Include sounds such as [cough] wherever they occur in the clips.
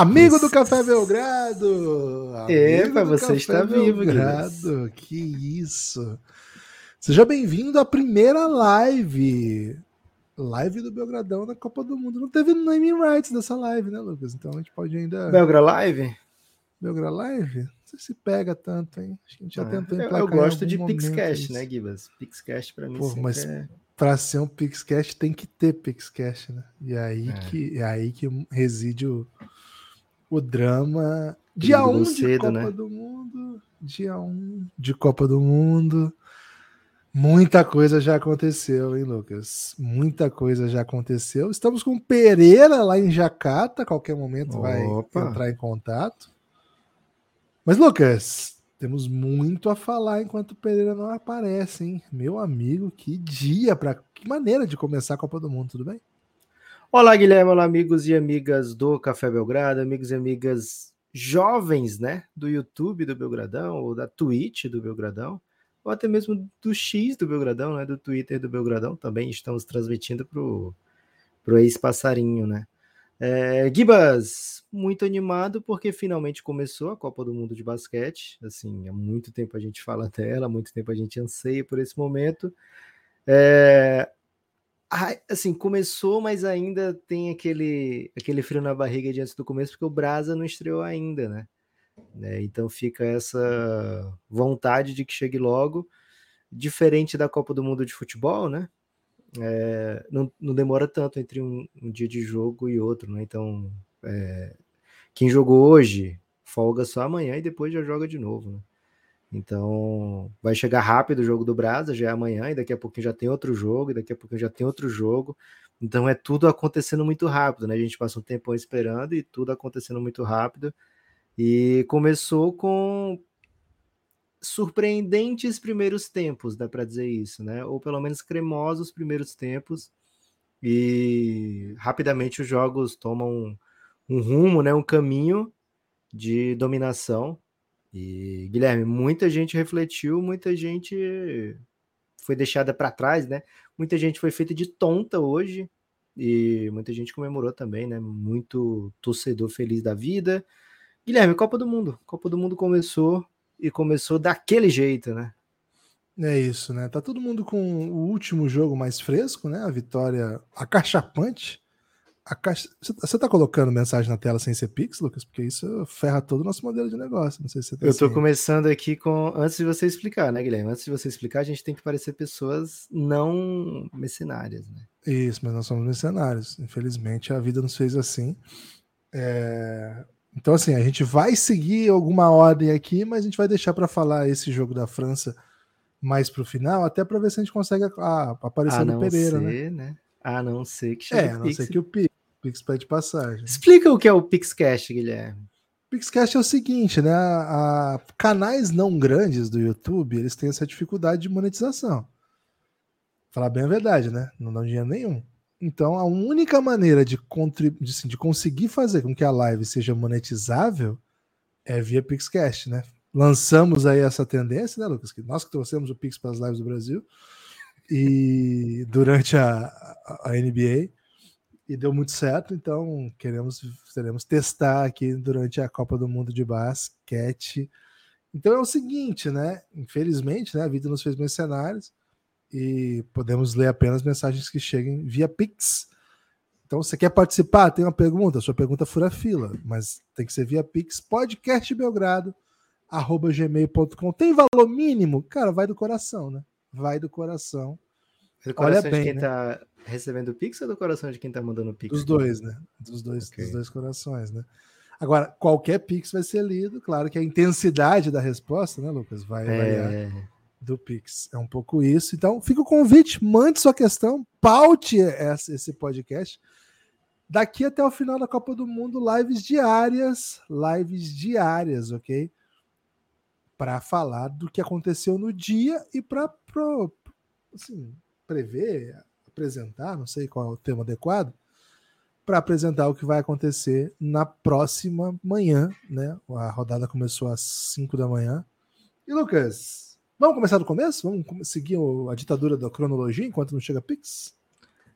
Amigo do Café Belgrado! Epa, você está vivo, Belgrado. Que isso! Seja bem-vindo à primeira live. Live do Belgradão na Copa do Mundo. Não teve naming rights dessa live, né, Lucas? Então a gente pode ainda. Belgra Live? Belgra Live? Não sei se pega tanto, hein? A gente já Ah, tentou eu, eu gosto de Pixcast, né, Gibas? Pixcast pra mim Pô, sempre mas- é... Para ser um Pixcast tem que ter Pixcast, né? E aí, É. que, é aí que reside o, o drama. Dia Domingo 1 do de cedo, Copa né? do Mundo. Dia 1 de Copa do Mundo. Muita coisa já aconteceu, hein, Lucas? Muita coisa já aconteceu. Estamos com Pereira lá em Jacarta. Qualquer momento vai Opa. entrar em contato. Mas, Lucas, temos muito a falar enquanto Pereira não aparece, hein? Meu amigo, que dia, pra... que maneira de começar a Copa do Mundo, tudo bem? Olá, Guilherme, olá, amigos e amigas do Café Belgrado, amigos e amigas jovens, né, do YouTube do Belgradão, ou da Twitch do Belgradão, ou até mesmo do X do Belgradão, né, do Twitter do Belgradão, também estamos transmitindo pro, pro ex-passarinho, né. É, Gibas, muito animado porque finalmente começou a Copa do Mundo de basquete, assim, há muito tempo a gente fala dela, há muito tempo a gente anseia por esse momento, é, assim, começou, mas ainda tem aquele, aquele frio na barriga de antes do começo, porque o Brasa não estreou ainda, né? Né, Então fica essa vontade de que chegue logo, diferente da Copa do Mundo de futebol, né? É, não, não demora tanto entre um, um dia de jogo e outro, né? Então, é, quem jogou hoje folga só amanhã e depois já joga de novo, né? Então, vai chegar rápido o jogo do Brasa, já é amanhã, e daqui a pouquinho já tem outro jogo, e daqui a pouquinho já tem outro jogo. Então, é tudo acontecendo muito rápido, né? A gente passa um tempão esperando e tudo acontecendo muito rápido. E começou com surpreendentes primeiros tempos, dá para dizer isso, né? Ou pelo menos cremosos primeiros tempos. E rapidamente os jogos tomam um rumo, né? Um caminho de dominação. E, Guilherme, muita gente refletiu, muita gente foi deixada para trás, né? Muita gente foi feita de tonta hoje e muita gente comemorou também, né? Muito torcedor feliz da vida. Guilherme, Copa do Mundo. Copa do Mundo começou e começou daquele jeito, né? É isso, né? Tá todo mundo com o último jogo mais fresco, né? A vitória acachapante. Caixa... Você tá colocando mensagem na tela sem ser Pix, Lucas? Porque isso ferra todo o nosso modelo de negócio. Não sei se você tá Eu tô começando aqui com. Antes de você explicar, né, Guilherme? Antes de você explicar, a gente tem que parecer pessoas não mercenárias, né? Isso, mas nós somos mercenários. Infelizmente, a vida nos fez assim. É, Então, assim, a gente vai seguir alguma ordem aqui, mas a gente vai deixar para falar esse jogo da França mais pro final, até para ver se a gente consegue ah, aparecer no Pereira, né? ser, né? A não ser que chegue É, a não Pix. ser que o Pix, Pix pede passagem. Explica o que é o PixCast, Guilherme. Pixcast é o seguinte, né? A, a- canais não grandes do YouTube, eles têm essa dificuldade de monetização. Falar bem a verdade, né? Não dão dinheiro nenhum. Então, a única maneira de, de, assim, de conseguir fazer com que a live seja monetizável é via Pixcast, né? Lançamos aí essa tendência, né, Lucas? Que nós que trouxemos o Pix para as lives do Brasil e durante a, a, a NBA e deu muito certo, então queremos queremos testar aqui durante a Copa do Mundo de basquete. Então é o seguinte, né? Infelizmente, né, a vida nos fez mercenários e podemos ler apenas mensagens que cheguem via Pix. Então, você quer participar? Tem uma pergunta? Sua pergunta fura fila, mas tem que ser via Pix, podcastbelgrado@gmail.com. Tem valor mínimo? Cara, vai do coração, né? Vai do coração. É do coração bem, de quem né? tá recebendo o Pix ou do coração de quem tá mandando o Pix? Dos dois, né? Dos dois, Ok. dos dois corações, né? Agora, qualquer Pix vai ser lido, claro que a intensidade da resposta, né, Lucas, vai variar É, do Pix. É um pouco isso. Então, fica o convite, mande sua questão, paute esse podcast. Daqui até o final da Copa do Mundo, lives diárias, lives diárias, ok? Para falar do que aconteceu no dia e para assim, prever, apresentar, não sei qual é o termo adequado, para apresentar o que vai acontecer na próxima manhã, né? A rodada começou às 5 da manhã. E Lucas, vamos começar do começo? Vamos seguir a ditadura da cronologia enquanto não chega Pix?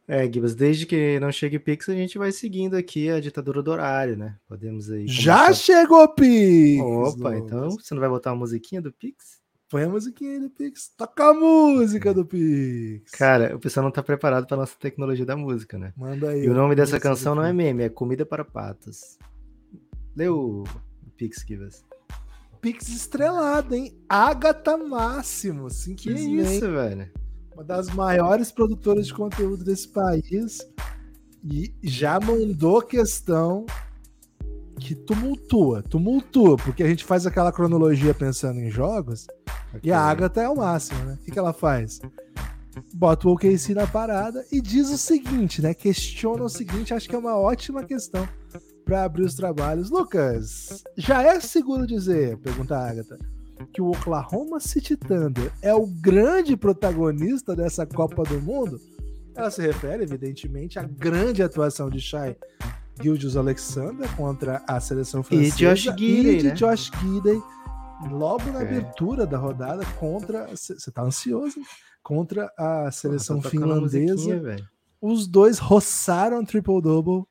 É, Gibas, desde que não chegue Pix, a gente vai seguindo aqui a ditadura do horário, né? Podemos aí. Já começar... chegou Pix! Opa, então você não vai botar uma musiquinha do Pix? Põe a musiquinha aí do Pix. Toca a música do Pix. Cara, o pessoal não tá preparado para nossa tecnologia da música, né? Manda aí. E o nome dessa canção não é meme, é Comida para Patos. Leu o Pix, Gibas. Pix estrelado, hein? Agatha Máximo, simplesmente. Que isso, velho? Uma das maiores produtoras de conteúdo desse país. E já mandou questão que tumultua, tumultua, porque a gente faz aquela cronologia pensando em jogos okay. e a Agatha é o máximo, né? O que, que ela faz? Bota o OKC na parada e diz o seguinte, né? Questiona o seguinte, acho que é uma ótima questão para abrir os trabalhos. Lucas, já é seguro dizer, pergunta a Agatha, que o Oklahoma City Thunder é o grande protagonista dessa Copa do Mundo? Ela se refere, evidentemente, à grande atuação de Shai Gildius Alexander contra a seleção francesa. E Josh Gidey, e de né? Josh Gidey, logo na é. abertura da rodada contra... Você tá ansioso? Contra a seleção finlandesa. Os dois roçaram triple-double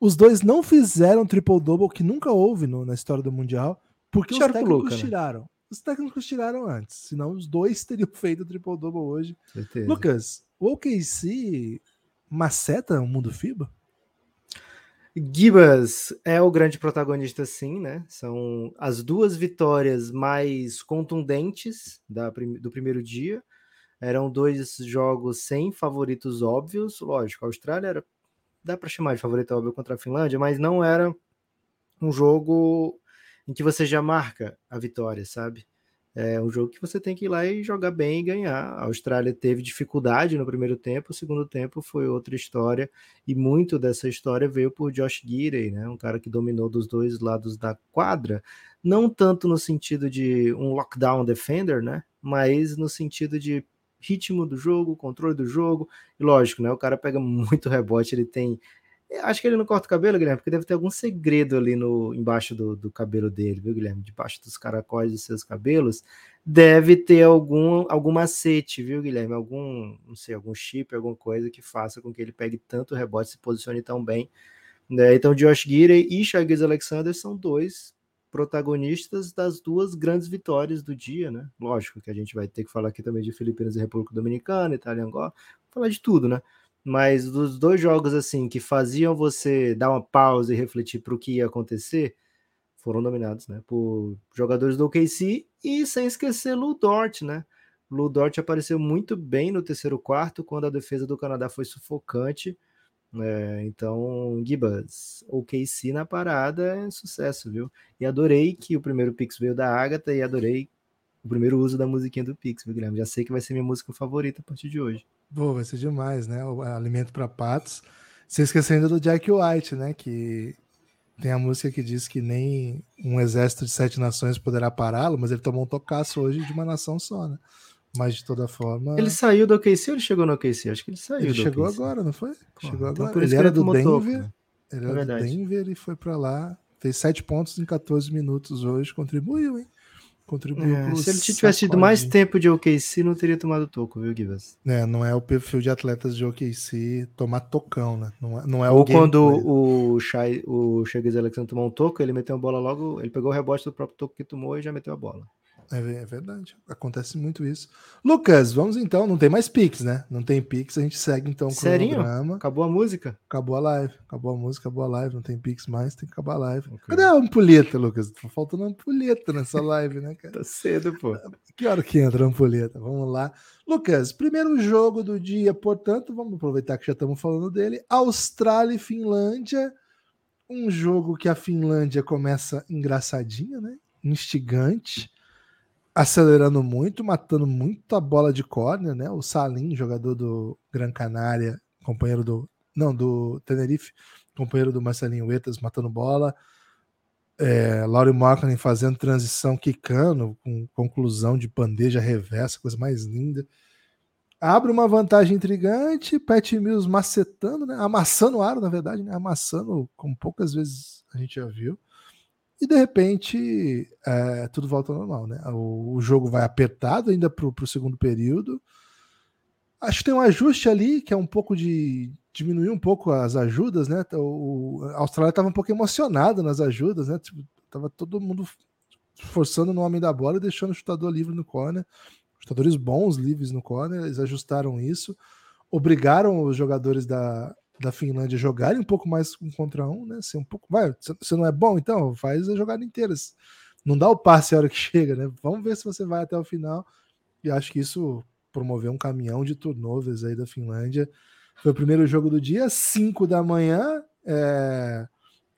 os dois não fizeram triple-double, que nunca houve no, na história do Mundial, porque os técnicos Luca, né? tiraram. Né? Os técnicos tiraram antes, senão os dois [laughs] teriam feito triple-double hoje. Certeza. Lucas, o OKC maceta o mundo FIBA? Gibas é o grande protagonista, sim, né? São as duas vitórias mais contundentes da, do primeiro dia. Eram dois jogos sem favoritos óbvios. Lógico, a Austrália era dá para chamar de favorito óbvio contra a Finlândia, mas não era um jogo em que você já marca a vitória, sabe? É um jogo que você tem que ir lá e jogar bem e ganhar. A Austrália teve dificuldade no primeiro tempo, o segundo tempo foi outra história, e muito dessa história veio por Josh Gidey, né? um cara que dominou dos dois lados da quadra, não tanto no sentido de um lockdown defender, né? mas no sentido de ritmo do jogo, controle do jogo. E lógico, né? O cara pega muito rebote, ele tem. Acho que ele não corta o cabelo, Guilherme, porque deve ter algum segredo ali no embaixo do, do cabelo dele, viu, Guilherme? Debaixo dos caracóis dos seus cabelos, deve ter algum, algum macete, viu, Guilherme? Algum, não sei, algum chip, alguma coisa que faça com que ele pegue tanto rebote, se posicione tão bem. Né? Então, Josh Gidey e Shagiz Alexander são dois protagonistas das duas grandes vitórias do dia, né? Lógico que a gente vai ter que falar aqui também de Filipinas e República Dominicana, Itália e Angola, falar de tudo, né? Mas dos dois jogos assim que faziam você dar uma pausa e refletir para o que ia acontecer, foram dominados, né? Por jogadores do OKC e sem esquecer Lu Dort, né? Lu Dort apareceu muito bem no terceiro quarto quando a defesa do Canadá foi sufocante é, então, Gibas, OKC na parada é sucesso, viu? E adorei que o primeiro Pix veio da Agatha e adorei o primeiro uso da musiquinha do Pix, viu, Guilherme? Já sei que vai ser minha música favorita a partir de hoje. Pô, vai ser demais, né? O alimento para patos. Você esquecendo do Jack White, né? Que tem a música que diz que nem um exército de sete nações poderá pará-lo, mas ele tomou um tocaço hoje de uma nação só, né? Mas de toda forma. Ele saiu do OKC ou ele chegou no OKC? Acho que ele saiu. Ele chegou OKC. agora, não foi? Pô, chegou então agora. Ele era do Denver. Topo, né? Ele era é do Denver e foi para lá. Fez 7 pontos em 14 minutos hoje. Contribuiu, hein? Contribuiu é, Se ele tivesse tido mais tempo de OKC, não teria tomado toco, viu, Givas? É, não é o perfil de atletas de OKC tomar tocão, né? Não é, não é Ou quando o Shai, o Alexandre tomou um toco, ele meteu a bola logo, ele pegou o rebote do próprio toco que tomou e já meteu a bola. É, é, verdade. Acontece muito isso. Lucas, vamos então. Não tem mais Pix, né? Não tem Pix, a gente segue então o Serinho? cronograma. Acabou a música? Acabou a live. Acabou a música, acabou a live. Não tem Pix mais, tem que acabar a live. Okay. Cadê a ampulheta, Lucas? Tá faltando ampulheta nessa [laughs] live, né, cara? tá cedo, pô. Que hora que entra a ampulheta? Vamos lá. Lucas, primeiro jogo do dia, portanto, vamos aproveitar que já estamos falando dele. Austrália e Finlândia. Um jogo que a Finlândia começa engraçadinha, né? Instigante acelerando muito, matando muita bola de córnea, né? O Salim, jogador do Gran Canária, companheiro do. Não, do Tenerife, companheiro do Marcelinho Etas, matando bola. É, Laurie Markkinen fazendo transição, quicando, com conclusão de bandeja reversa, coisa mais linda. Abre uma vantagem intrigante, Pat Mills macetando, né? Amassando o aro, na verdade, né? Amassando, como poucas vezes a gente já viu e de repente é, tudo volta ao normal, né? O, o jogo vai apertado ainda para o segundo período. Acho que tem um ajuste ali que é um pouco de diminuiu um pouco as ajudas, né? O, a Austrália estava um pouco emocionada nas ajudas, né? Tipo, tava todo mundo forçando no homem da bola e deixando o chutador livre no corner. Chutadores bons livres no corner, eles ajustaram isso, obrigaram os jogadores da, da Finlândia jogarem um pouco mais um contra um, né? Ser um pouco, vai, você não é bom, então faz a jogada inteira. Não dá o passe a hora que [laughs] chega, né? Vamos ver se você vai até o final. E acho que isso promoveu um caminhão de turnovers aí da Finlândia. Foi o primeiro jogo do dia, 5 da manhã. É...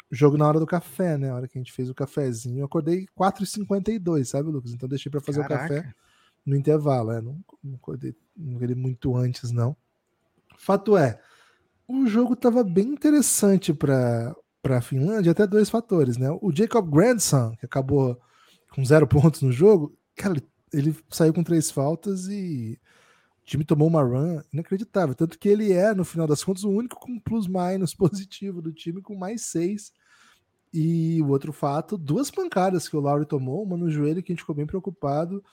Jogo na hora do café, né? A hora que a gente fez o cafezinho. Eu acordei 4h52, sabe, Lucas? Então deixei para fazer Caraca. o café no intervalo. É, não, não acordei, não acordei muito antes, não. Fato é, o jogo estava bem interessante para a Finlândia, até dois fatores, né? O Jacob Grandson, que acabou com zero [laughs] pontos no jogo, cara, ele saiu com três faltas e o time tomou uma run inacreditável. Tanto que ele é, no final das contas, o único com plus-minus [laughs] positivo do time, com mais seis. E o outro fato, duas pancadas que o Lowry tomou, uma no joelho que a gente ficou bem preocupado.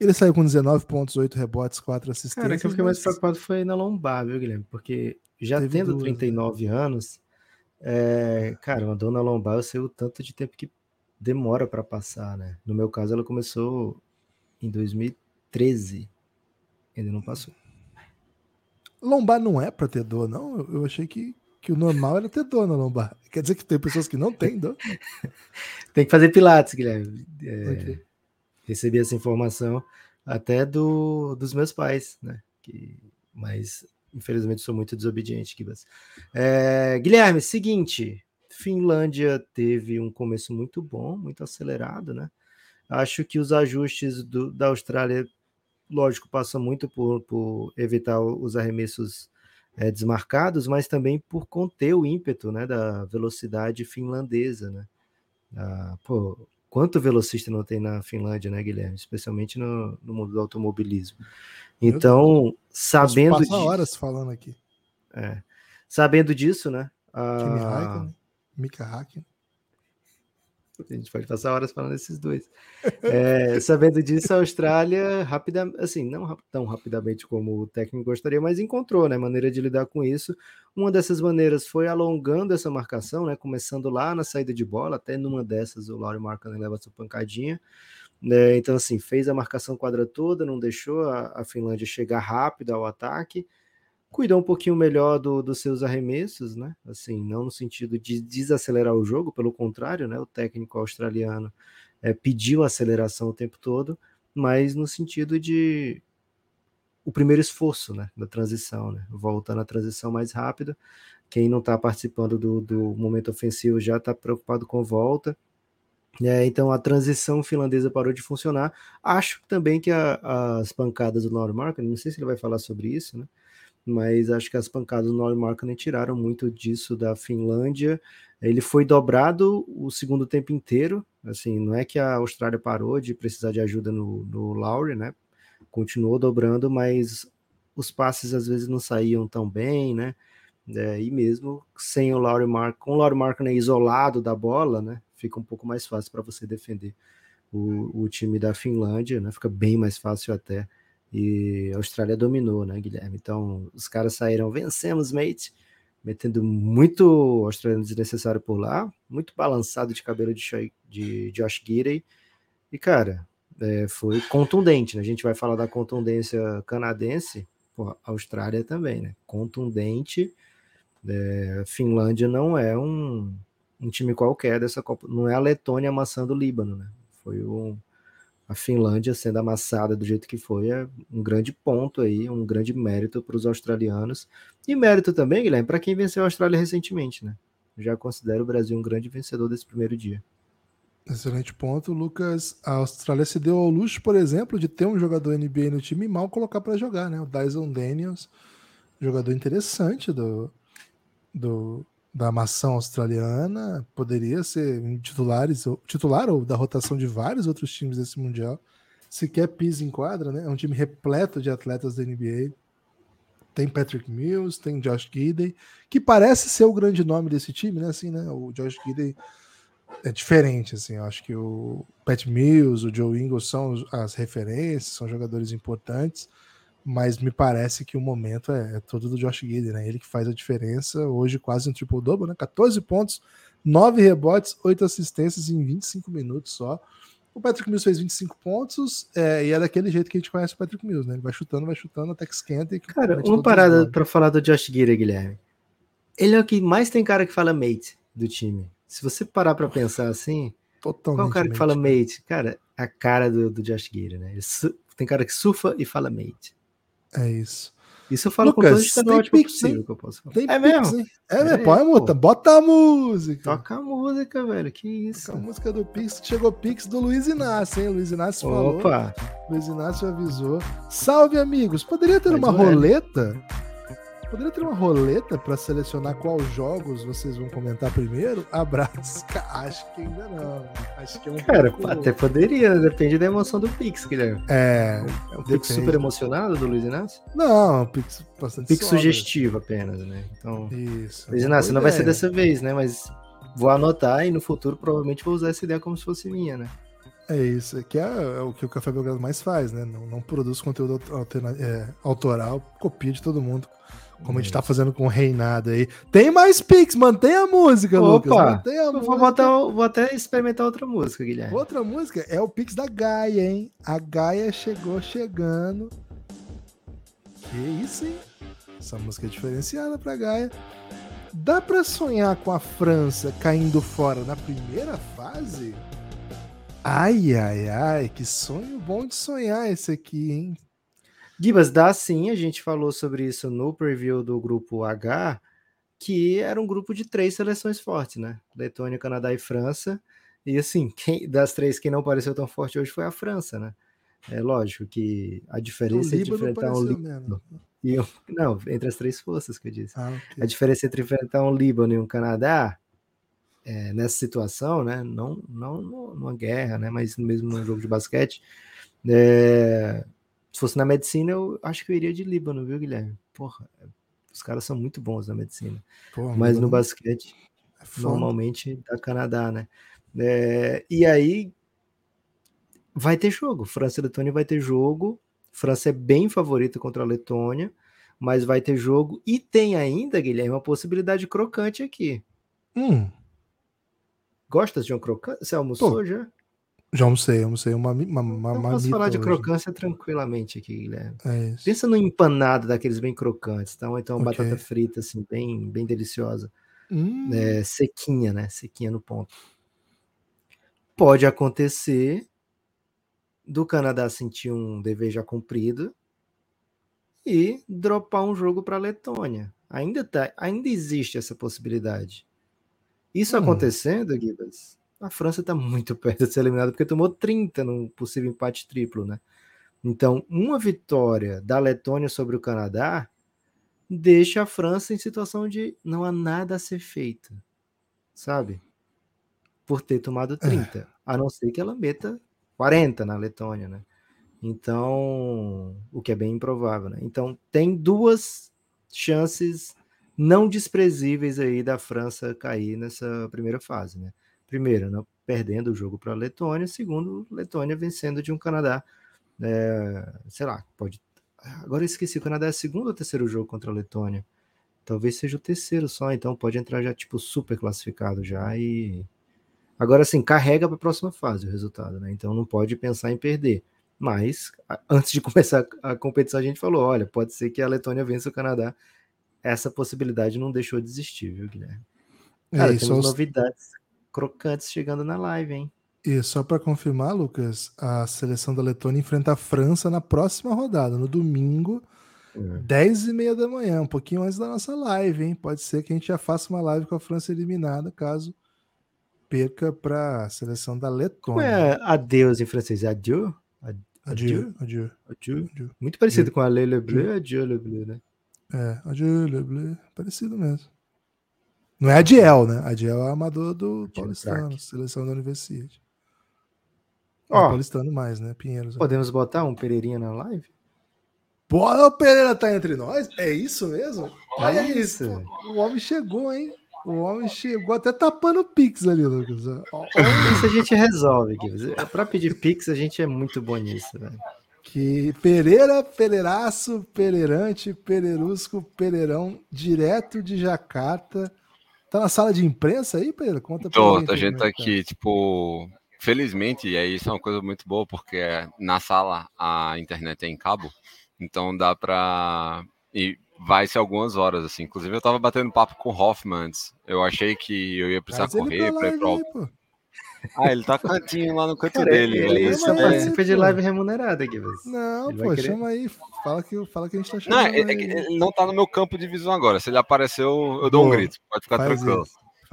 Ele saiu com 19 pontos, 8 rebotes, 4 assistências. Cara, que eu fiquei mais preocupado foi na lombar, viu, Guilherme? Porque já tendo duas, 39 né? anos, é, cara, uma dor na lombar, eu sei o tanto de tempo que demora para passar, né? No meu caso, ela começou em 2013. Ainda não passou. Lombar não é para ter dor, não? Eu achei que, que o normal era ter dor na lombar. Quer dizer que tem pessoas que não têm dor? [laughs] tem que fazer pilates, Guilherme. É, okay. Recebi essa informação até do, dos meus pais, né? Que, mas infelizmente sou muito desobediente, Kibas. É, Guilherme, seguinte, Finlândia teve um começo muito bom, muito acelerado, né? Acho que os ajustes do, da Austrália, lógico, passam muito por, por evitar os arremessos é, desmarcados, mas também por conter o ímpeto né, da velocidade finlandesa, né? Ah, pô, quanto velocista não tem na Finlândia, né, Guilherme? Especialmente no, no mundo do automobilismo. Então, sabendo disso, horas falando aqui. É, sabendo disso, né? Kimi Raikkonen. Mika Hakkinen. A gente pode passar horas falando desses dois. É, sabendo disso, a Austrália, rápida, assim, não tão rapidamente como o técnico gostaria, mas encontrou né, maneira de lidar com isso. Uma dessas maneiras foi alongando essa marcação, né, começando lá na saída de bola, até numa dessas o Laurie Markkanen leva sua pancadinha. Né, então, assim, fez a marcação quadra toda, não deixou a, a Finlândia chegar rápido ao ataque cuidar um pouquinho melhor do, dos seus arremessos, né? Assim, não no sentido de desacelerar o jogo, pelo contrário, né? O técnico australiano é, pediu aceleração o tempo todo, mas no sentido de o primeiro esforço, né? Da transição, né? Volta na transição mais rápida. Quem não está participando do, do momento ofensivo já está preocupado com volta. É, então a transição finlandesa parou de funcionar. Acho também que a, as pancadas do Normark, não sei se ele vai falar sobre isso, né? Mas acho que as pancadas do Norrie Markkanen tiraram muito disso da Finlândia. Ele foi dobrado o segundo tempo inteiro, assim, não é que a Austrália parou de precisar de ajuda no, no Lowry, né? Continuou dobrando, mas os passes às vezes não saíam tão bem, né? É, e mesmo sem o Laurie Mark, com o Laurie Markkanen isolado da bola, né? Fica um pouco mais fácil para você defender o, o time da Finlândia, né? Fica bem mais fácil até e a Austrália dominou, né, Guilherme? Então, os caras saíram, vencemos, mate, metendo muito australiano desnecessário por lá, muito balançado de cabelo de, de Josh Gidey. E, cara, é, foi contundente, né? A gente vai falar da contundência canadense, a Austrália também, né? Contundente. É, Finlândia não é um, um time qualquer dessa Copa, não é a Letônia amassando o Líbano, né? Foi um, a Finlândia sendo amassada do jeito que foi é um grande ponto aí, um grande mérito para os australianos. E mérito também, Guilherme, para quem venceu a Austrália recentemente, né? Já considero o Brasil um grande vencedor desse primeiro dia. Excelente ponto, Lucas. A Austrália se deu ao luxo, por exemplo, de ter um jogador NBA no time e mal colocar para jogar, né? O Dyson Daniels, jogador interessante do, do, da maçã australiana, poderia ser titulares, titular ou da rotação de vários outros times desse Mundial. Sequer pisa em quadra, né? É um time repleto de atletas da NBA. Tem Patrick Mills, tem Josh Gidey, que parece ser o grande nome desse time, né? Assim, né? O Josh Gidey é diferente, assim. Eu acho que o Pat Mills, o Joe Ingles são as referências, são jogadores importantes mas me parece que o momento é, é todo do Josh Gidey, né? Ele que faz a diferença. Hoje quase um triple-double, né? 14 pontos, 9 rebotes, 8 assistências em 25 minutos só. O Patrick Mills fez 25 pontos é, e é daquele jeito que a gente conhece o Patrick Mills, né? Ele vai chutando, vai chutando até que esquenta. E cara, uma parada para falar do Josh Gidey, Guilherme. Ele é o que mais tem cara que fala mate do time. Se você parar para pensar assim, Totalmente qual é o cara que fala mate? Cara, a cara do, do Josh Gidey, né? Ele, tem cara que surfa e fala mate. É isso. Isso eu falo Lucas, com todo estereótipo pix, possível que eu posso falar. Tem é pix, mesmo? É, é, é põe a multa, bota a música. Toca a música, velho, que isso. Toca a música do Pix, chegou Pix do Luiz Inácio, hein? Luiz Inácio falou. Opa! Luiz Inácio avisou. Salve, amigos! Poderia ter uma roleta? Poderia ter uma roleta para selecionar quais jogos vocês vão comentar primeiro? Abraço. [laughs] Acho que ainda não. Acho que é um Cara, pouco... até poderia, depende da emoção do Pix, Guilherme. É. É um Pix super emocionado do Luiz Inácio? Não, é um Pix bastante Pix sugestivo apenas, né? Então. Isso. Luiz Inácio, não vai ser dessa vez, né? Mas vou anotar e no futuro provavelmente vou usar essa ideia como se fosse minha, né? É isso, que é, é, o que o Café Belgrado mais faz, né? Não, não produz conteúdo é, autoral, copia de todo mundo como a gente tá fazendo com o Reinado aí. Tem mais Pix, mantém a música, Opa, Lucas. Mantém a música. Vou, botar, vou até experimentar outra música, Guilherme. Outra música é o Pix da Gaia, hein? A Gaia chegou chegando. Que isso, hein? Essa música é diferenciada pra Gaia. Dá pra sonhar com a França caindo fora na primeira fase? Ai, ai, ai, que sonho bom de sonhar esse aqui, hein? Gibas, dá sim, a gente falou sobre isso no preview do grupo H, que era um grupo de três seleções fortes, né? Letônia, Canadá e França. E assim, [laughs] quem, das três, quem não pareceu tão forte hoje foi a França, né? É lógico que a diferença entre enfrentar um Líbano e um, [laughs] não, entre as três forças que eu disse. Ah, okay. A diferença entre enfrentar um Líbano e um Canadá é, nessa situação, né? Não, não numa guerra, né? Mas mesmo no jogo de basquete, é, se fosse na medicina, eu acho que eu iria de Líbano, viu, Guilherme? Porra, os caras são muito bons na medicina. Porra, Mas no basquete, é normalmente da Canadá, né? É, e aí vai ter jogo. França e Letônia vai ter jogo. França é bem favorita contra a Letônia, mas vai ter jogo. E tem ainda, Guilherme, uma possibilidade crocante aqui. Hum. Gostas de um crocante? Você almoçou Pô, já? Já almocei, almocei uma, uma, uma Eu posso falar de hoje. crocância tranquilamente aqui, Guilherme. É. Pensa no empanado daqueles bem crocantes, tá? Ou então okay. batata frita, assim, bem, bem deliciosa. Hum. É, sequinha, né? Sequinha no ponto. Pode acontecer do Canadá sentir um dever já cumprido e dropar um jogo para a Letônia. Ainda, tá, ainda existe essa possibilidade. Isso hum. acontecendo, Gibas, a França está muito [laughs] perto de ser eliminada porque tomou 30 num possível empate triplo, né? Então, uma vitória da Letônia sobre o Canadá deixa a França em situação de não há nada a ser feito, sabe? Por ter tomado 30, é. a não ser que ela meta 40 na Letônia, né? Então, o que é bem improvável, né? Então, tem duas chances não desprezíveis aí da França cair nessa primeira fase, né? Primeiro, né, perdendo o jogo para a Letônia, segundo, Letônia vencendo de um Canadá, é, sei lá, pode. Agora eu esqueci, o Canadá é o segundo ou terceiro jogo contra a Letônia? Talvez seja o terceiro só, então pode entrar já tipo super classificado já e agora sim carrega para a próxima fase o resultado, né? Então não pode pensar em perder. Mas antes de [laughs] começar a competição a gente falou, olha, pode ser que a Letônia vença o Canadá. Essa possibilidade não deixou de existir, viu, Guilherme? Cara, é, temos novidades crocantes chegando na live, hein? E só para confirmar, Lucas, a seleção da Letônia enfrenta a França na próxima rodada, no domingo, é. 10 e meia da manhã, um pouquinho antes da nossa live, hein? Pode ser que a gente já faça uma live com a França eliminada, caso perca para a seleção da Letônia. Como é adeus em francês? Adieu? Adieu? Adieu. Adieu. adieu. Muito parecido adieu. com a Le Le Bleu, Adieu Le Bleu, né? É, Adieu Le Bleu, parecido mesmo. Não é a Diel, né? A Diel é amador do Paulistano, seleção da Universidade. Ó, é Paulistano mais, né? Pinheiros. É. Podemos botar um Pereirinha na live? Bora, o Pereira tá entre nós? É isso mesmo? Olha é isso. isso. O homem chegou, hein? O homem chegou até tapando o Pix ali, Lucas. Isso a gente resolve, Para pedir Pix, a gente é muito bom nisso, velho. Que Pereira, Pereiraço, Pereirante, Pereirusco, Pereirão, direto de Jacarta. Tá na sala de imprensa aí, Pedro? Conta pra Tô, gente. A gente tá, tá aqui, tipo, felizmente, e aí isso é uma coisa muito boa, porque na sala a internet é em cabo, então dá pra. E vai ser algumas horas, assim. Inclusive, eu tava batendo papo com o Hoffman antes. Eu achei que eu ia precisar correr pra ir pro. Ah, ele tá cantinho lá no canto Cara, dele. Ele, ele só participa de live remunerada aqui, Não, ele pô, chama aí. Fala que, fala que a gente tá chamando. Não, ele, ele, não tá no meu campo de visão agora. Se ele apareceu, eu dou um grito. Pode ficar tranquilo.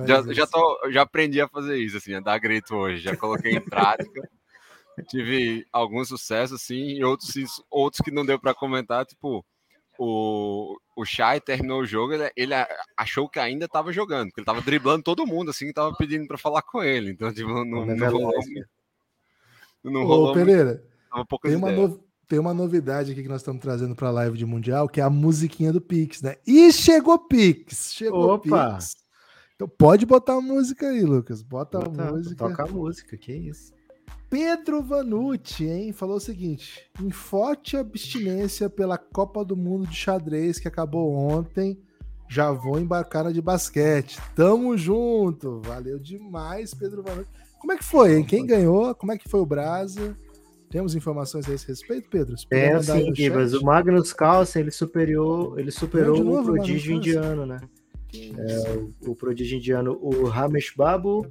Já, já, tô, já aprendi a fazer isso, assim, a dar grito hoje. Já coloquei em prática. Tive alguns sucessos, sim, e outros, outros que não deu para comentar, tipo o, o Shai terminou o jogo, ele, ele achou que ainda estava jogando, porque ele estava driblando todo mundo, assim, estava pedindo para falar com ele. Então, tipo, não, não, não rolou. Não rolou Ô, Pereira, tem uma, no, tem uma novidade aqui que nós estamos trazendo para a live de Mundial, que é a musiquinha do Pix, né? E chegou Pix! Chegou Opa! Pix. Então pode botar a música aí, Lucas. Bota, Bota a música. Toca a música, que isso. Pedro Vanucci, hein, falou o seguinte: em forte abstinência pela Copa do Mundo de xadrez que acabou ontem, já vou embarcar na de basquete. Tamo junto. Valeu demais, Pedro Vanucci. Como é que foi, hein? Quem ganhou? Como é que foi o Brasa? Temos informações a esse respeito, Pedro? É, sim, Gibas. O Magnus Carlsen, ele superou, ele superou novo, o prodígio indiano, né? É, o, o prodígio indiano, o Ramesh Babu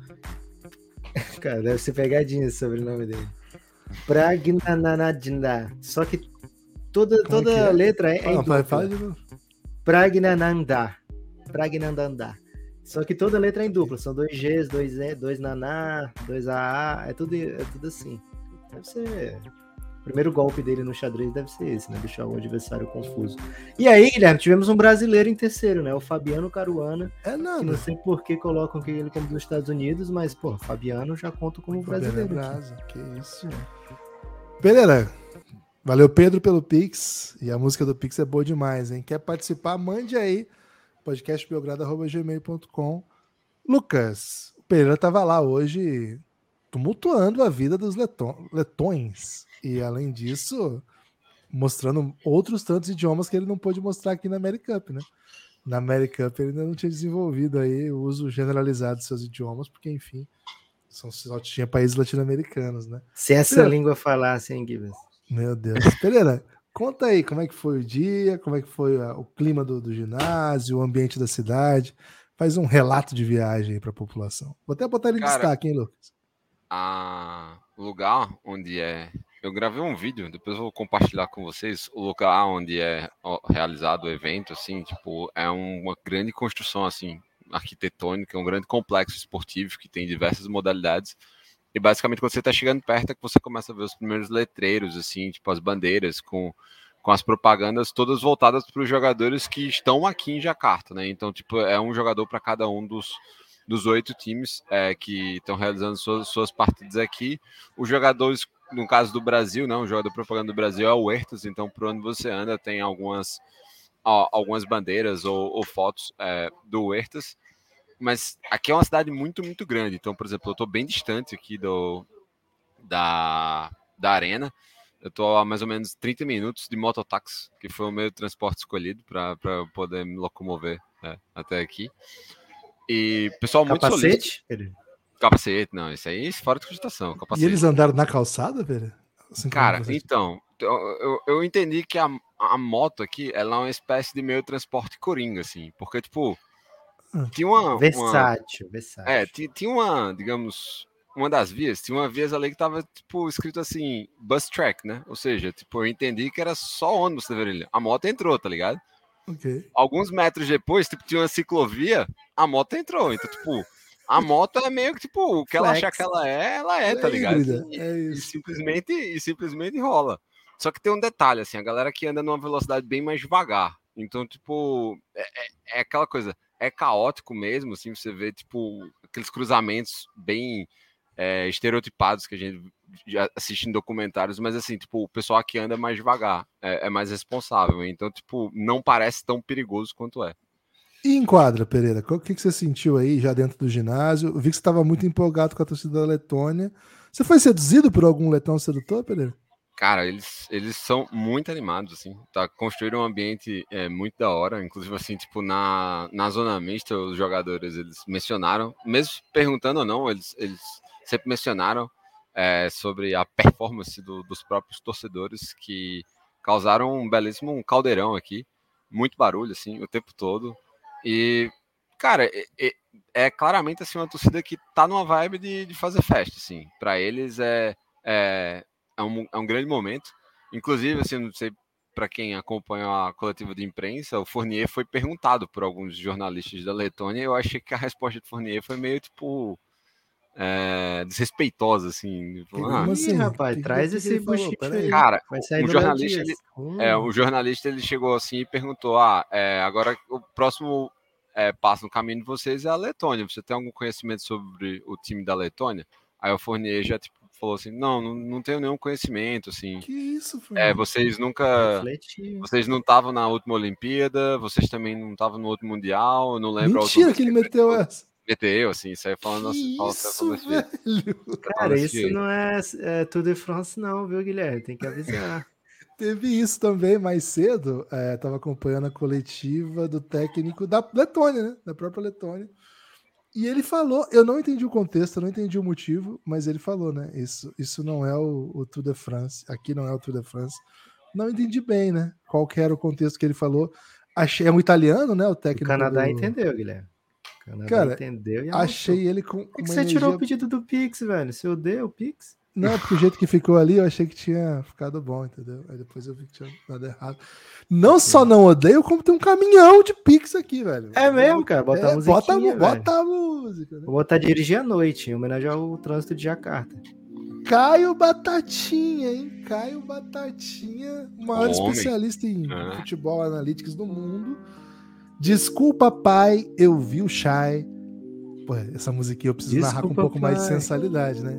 Cara, deve ser pegadinha o nome dele. Pragnanadinda. Só que toda, toda é? letra é, é ah, fala de novo. Pragnananda. Pragnananda. Só que toda letra é em dupla. São dois Gs, dois E, dois Naná, dois AA. É tudo, é tudo assim. Deve ser primeiro golpe dele no xadrez deve ser esse, né? Deixar o adversário confuso. E aí, Guilherme, tivemos um brasileiro em terceiro, né? O Fabiano Caruana. É nada. Que não sei por que colocam ele como dos Estados Unidos, mas, pô, Fabiano já conta como é brasileiro. Brasa, que isso. Pereira, valeu Pedro pelo Pix. E a música do Pix é boa demais, hein? Quer participar? Mande aí. podcastbelgrado.gmail.com Lucas, o Pereira tava lá hoje tumultuando a vida dos letões. E além disso, mostrando outros tantos idiomas que ele não pôde mostrar aqui na Americup, né? Na Americup ele ainda não tinha desenvolvido aí o uso generalizado de seus idiomas, porque, enfim, são, só tinha países latino-americanos, né? Se essa Pereira, língua falasse, hein, Gibbs? Meu Deus. [laughs] Pereira, conta aí como é que foi o dia, como é que foi a, o clima do, do ginásio, o ambiente da cidade. Faz um relato de viagem para a população. Vou até botar ele em Cara, destaque, hein, Lucas? A lugar onde é eu gravei um vídeo, depois vou compartilhar com vocês o lugar onde é realizado o evento, assim, tipo, é uma grande construção, assim, arquitetônica, um grande complexo esportivo que tem diversas modalidades. E basicamente, quando você está chegando perto, é que você começa a ver os primeiros letreiros, assim, tipo as bandeiras com, com as propagandas todas voltadas para os jogadores que estão aqui em Jacarta, né? Então, tipo, é um jogador para cada um dos, dos oito times é, que estão realizando suas, suas partidas aqui. Os jogadores no caso do Brasil, não, o jogador propaganda do Brasil é o Huertas, então por onde você anda tem algumas, ó, algumas bandeiras ou, ou fotos é, do Huertas. Mas aqui é uma cidade muito, muito grande. Então, por exemplo, eu estou bem distante aqui do, da, da arena. Eu estou a mais ou menos 30 minutos de mototáxi, que foi o meio de transporte escolhido para poder me locomover é, até aqui. E pessoal muito Capacete? Capacete, não, isso aí fora de cogitação. E eles andaram na calçada, velho? Assim Cara, então, eu, eu entendi que a, a moto aqui, ela é uma espécie de meio transporte coringa, assim, porque, tipo, ah. tinha uma... Versátil, uma, versátil. É, tinha, tinha uma, digamos, uma das vias, tinha uma vias ali que tava, tipo, escrito assim, bus track, né? Ou seja, tipo, eu entendi que era só ônibus, tá vendo? A moto entrou, tá ligado? Okay. Alguns metros depois, tipo, tinha uma ciclovia, a moto entrou, então, tipo a moto é meio que tipo, o que ela achar que ela é, ela é, tá é ligado? E, é e, simplesmente, e simplesmente rola. Só que tem um detalhe, assim, a galera que anda numa velocidade bem mais devagar. Então, tipo, é, é, é aquela coisa, é caótico mesmo, assim, você vê, tipo, aqueles cruzamentos bem é, estereotipados que a gente assiste em documentários, mas assim, tipo, o pessoal aqui anda mais devagar, é, é mais responsável. Então, tipo, não parece tão perigoso quanto é. E em quadra, Pereira, o que, que você sentiu aí já dentro do ginásio? Eu vi que você estava muito empolgado com a torcida da Letônia. Você foi seduzido por algum letão sedutor, Pereira? Cara, eles, eles são muito animados, assim, tá? Construíram um ambiente é, muito da hora, inclusive, assim, tipo, na, na zona mista, os jogadores, eles mencionaram, mesmo perguntando ou não, eles, eles sempre mencionaram é, sobre a performance do, dos próprios torcedores que causaram um belíssimo caldeirão aqui, muito barulho, assim, o tempo todo, e, cara, é, é, claramente, assim, uma torcida que tá numa vibe de, de fazer festa, assim, para eles é... é é um, é um grande momento. Inclusive, assim, não sei para quem acompanha a coletiva de imprensa, o Fournier foi perguntado por alguns jornalistas da Letônia e eu achei que a resposta do Fournier foi meio tipo é, desrespeitosa, assim. Como ah, assim, rapaz? Traz que esse buchicho aí. Cara, o jornalista, ele, é, o jornalista ele chegou assim e perguntou: ah, é, agora o próximo é, passo no caminho de vocês é a Letônia. Você tem algum conhecimento sobre o time da Letônia? Aí o Fournier já tipo, falou assim: não, não, não tenho nenhum conhecimento, assim. Que isso, foi? É, vocês nunca. Vocês não estavam na última Olimpíada, vocês também não estavam no outro Mundial, eu não lembro. Mentira que ele meteu essa. Meteu, assim, saiu falando assim. Isso, velho. Cara, isso não é, é Tour de France, não, viu, Guilherme? Tem que avisar. [laughs] Teve isso também mais cedo. É, tava acompanhando a coletiva do técnico da Letônia, né? Da própria Letônia e ele falou, eu não entendi o contexto, eu não entendi o motivo, mas ele falou, né? Isso, isso não é o, o Tour de France, aqui não é o Tour de France. Não entendi bem, né? Qual que era o contexto que ele falou. Achei, é um italiano, né? O técnico. O Canadá do... entendeu, Guilherme. Canadá Cara, entendeu e achei ele com. Por que, que você energia... tirou o pedido do Pix, velho? Você odeia o Pix? Não, porque o jeito que ficou ali, eu achei que tinha ficado bom, entendeu? Aí depois eu vi que tinha dado errado. Não só não odeio, como tem um caminhão de Pix aqui, velho. É mesmo, cara? Bota é, a bota, bota a música. Né? Vou botar dirigir à noite, em homenagem ao trânsito de Jacarta. Caio Batatinha, hein? Caio Batatinha, o maior Homem. especialista em ah. futebol analytics do mundo. Desculpa, pai, eu vi o Shai. Pô, essa musiquinha eu preciso Desculpa, narrar com um pouco pai. mais de sensualidade, né?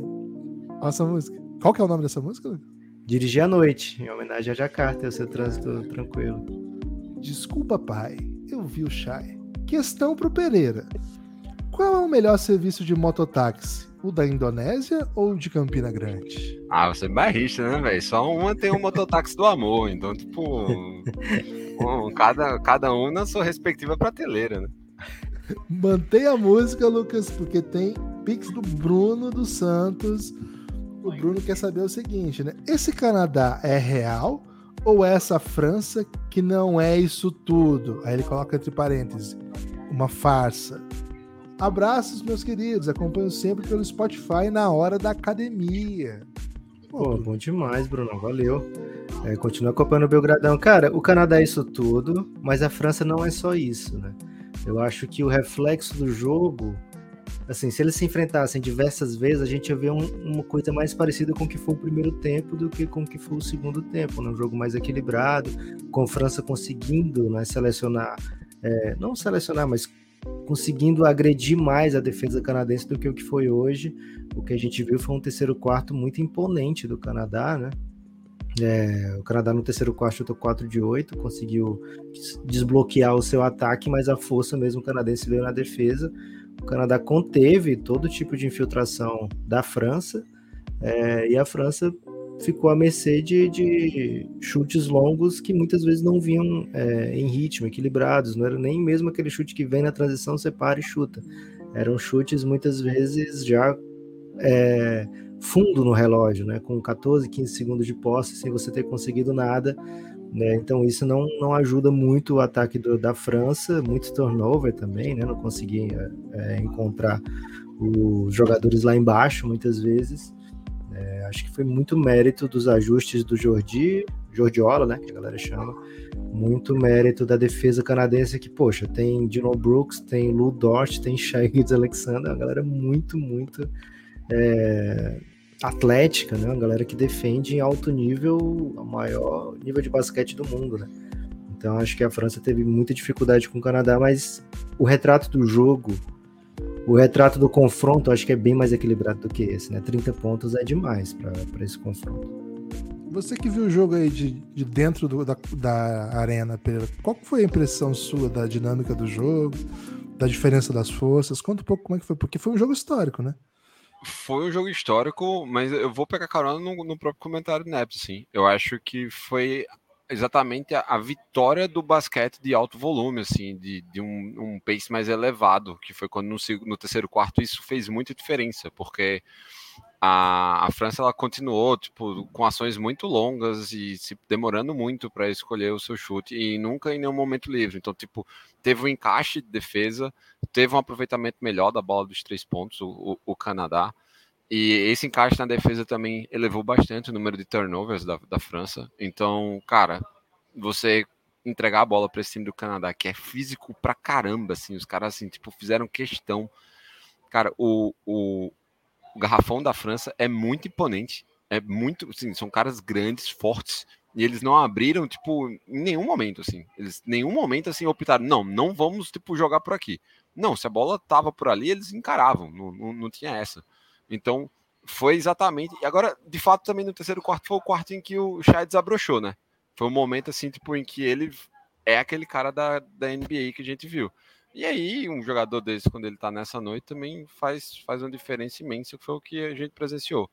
Olha essa música. Qual que é o nome dessa música? Dirigir à noite, em homenagem a Jacarta, o seu trânsito tranquilo. Desculpa, pai. Eu vi o Shai. Questão pro Pereira. Qual é o melhor serviço de mototáxi? O da Indonésia ou o de Campina Grande? Ah, você é barrista, né, velho? Só uma tem o mototáxi do amor. Então, tipo, [laughs] um, cada, cada um na sua respectiva prateleira, né? Mantenha a música, Lucas, porque tem Pix do Bruno dos Santos o Bruno quer saber o seguinte, né? Esse Canadá é real ou é essa França que não é isso tudo? Aí ele coloca entre parênteses, uma farsa. Abraços, meus queridos. Acompanho sempre pelo Spotify na hora da academia. Pô, bom demais, Bruno. Valeu. É, continua acompanhando o Belgradão. Cara, o Canadá é isso tudo, mas a França não é só isso, né? Eu acho que o reflexo do jogo assim, se eles se enfrentassem diversas vezes, a gente ia ver um, uma coisa mais parecida com o que foi o primeiro tempo do que com o que foi o segundo tempo, né? um jogo mais equilibrado, com a França conseguindo né, selecionar, é, não selecionar, mas conseguindo agredir mais a defesa canadense do que o que foi hoje. O que a gente viu foi um terceiro quarto muito imponente do Canadá, né? É, o Canadá no terceiro quarto chutou 4 de 8, conseguiu desbloquear o seu ataque, mas a força mesmo canadense veio na defesa. O Canadá conteve todo tipo de infiltração da França é, e a França ficou à mercê de, de, chutes longos que muitas vezes não vinham é, em ritmo, equilibrados. Não era nem mesmo aquele chute que vem na transição, separa e chuta. Eram chutes muitas vezes já é, fundo no relógio, né? com 14, 15 segundos de posse, sem você ter conseguido nada. Né? Então isso não, não ajuda muito o ataque do, da França, muito turnover também, né? Não consegui é, é, encontrar os jogadores lá embaixo muitas vezes. É, acho que foi muito mérito dos ajustes do Jordi, Jordiola, né? Que a galera chama. Muito mérito da defesa canadense que, poxa, tem Dino Brooks, tem Lou Dort, tem Shai Alexander, a galera muito, muito é, atlética, né? Uma galera que defende em alto nível, o maior nível de basquete do mundo, né? Então acho que a França teve muita dificuldade com o Canadá, mas o retrato do jogo, o retrato do confronto, acho que é bem mais equilibrado do que esse, né? 30 pontos é demais para esse confronto. Você que viu o jogo aí de, de dentro do, da, da arena, Pedro, qual foi a impressão sua da dinâmica do jogo, da diferença das forças? Conta um pouco como é que foi, porque foi um jogo histórico, né? foi um jogo histórico, mas eu vou pegar carona no, no próprio comentário do Neps, sim. Eu acho que foi exatamente a, a, vitória do basquete de alto volume, assim, de, de um, um, pace mais elevado, que foi quando no, no, terceiro quarto isso fez muita diferença, porque a, a França ela continuou tipo, com ações muito longas e se demorando muito para escolher o seu chute e nunca em nenhum momento livre. Então, tipo, teve um encaixe de defesa, teve um aproveitamento melhor da bola dos três pontos, o, o, o Canadá. E esse encaixe na defesa também elevou bastante o número de turnovers da, da França. Então, cara, você entregar a bola para esse time do Canadá, que é físico pra caramba, assim, os caras, assim, tipo, fizeram questão. Cara, o, o, o garrafão da França é muito imponente, é muito, assim, são caras grandes, fortes, e eles não abriram, tipo, em nenhum momento, assim, eles, nenhum momento, assim, optaram, não, não vamos, tipo, jogar por aqui. Não, se a bola tava por ali, eles encaravam, não, não, não tinha essa. Então, foi exatamente. E agora, de fato, também no terceiro quarto foi o quarto em que o Shai desabrochou, né? Foi um momento assim, tipo, em que ele é aquele cara da, da NBA que a gente viu. E aí, um jogador desse, quando ele tá nessa noite, também faz, faz uma diferença imensa, que foi o que a gente presenciou.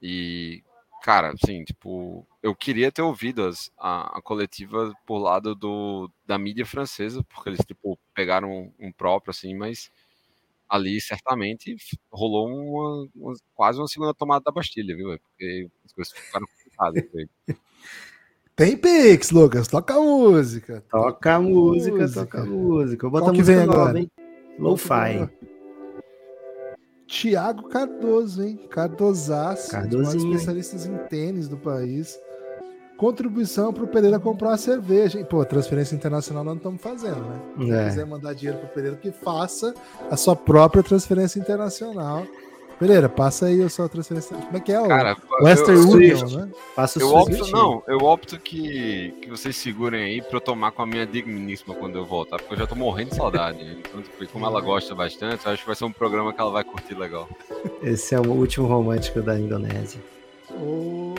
E, cara, assim, tipo, eu queria ter ouvido as, a, a coletiva por lado do, da mídia francesa, porque eles, tipo, pegaram um, um próprio, assim, mas ali certamente rolou uma, uma, quase uma segunda tomada da Bastilha, viu? Porque as coisas ficaram complicadas. Tem Pix, Lucas. Toca a música. Toca a música, música, toca a música. Eu boto a música nova, hein? Lo-fi. Tiago Cardoso, hein? Cardosaço. Cardozinho. Um especialistas em tênis do país contribuição para o Pereira comprar uma cerveja. E, pô, transferência internacional nós não estamos fazendo, né? Se é. quiser mandar dinheiro para o Pereira, que faça a sua própria transferência internacional. Pereira, passa aí a sua transferência. Como é que é? Cara, Western eu, Union, eu, né? Passa eu opto, não, eu opto que, que vocês segurem aí para eu tomar com a minha digníssima quando eu voltar, porque eu já tô morrendo de saudade. Então, tipo, como ela gosta bastante, acho que vai ser um programa que ela vai curtir legal. Esse é o último romântico da Indonésia. O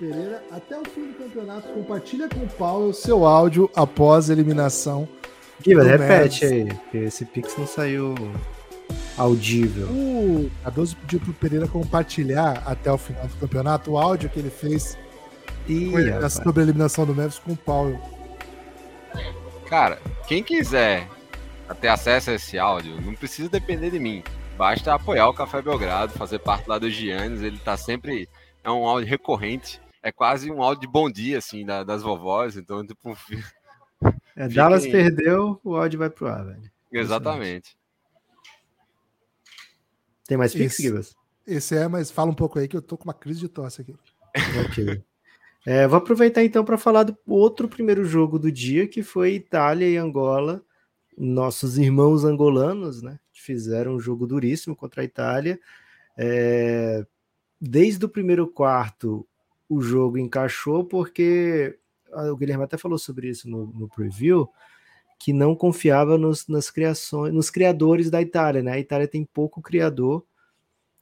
Pereira, até o fim do campeonato, compartilha com o Paulo o seu áudio após a eliminação. Guiba, repete aí, porque esse Pix não saiu audível. O Cardoso pediu pro Pereira compartilhar até o final do campeonato o áudio que ele fez Ih, sobre a eliminação do Memphis com o Paulo. Cara, quem quiser ter acesso a esse áudio, não precisa depender de mim. Basta apoiar o Café Belgrado, fazer parte lá do Giannis, ele tá sempre. É um áudio recorrente é quase um áudio de bom dia, assim, da, das vovós. Então, tipo. É, Dallas perdeu, o áudio vai pro ar, velho. Exatamente. Tem mais pix, esse, esse é, mas fala um pouco aí que eu tô com uma crise de tosse aqui. ok. É, vou aproveitar então para falar do outro primeiro jogo do dia, que foi Itália e Angola. Nossos irmãos angolanos, né? Fizeram um jogo duríssimo contra a Itália. É, desde o primeiro quarto, o jogo encaixou, porque o Guilherme até falou sobre isso no, no preview, que não confiava nos, nas criações, nos criadores da Itália, né? A Itália tem pouco criador.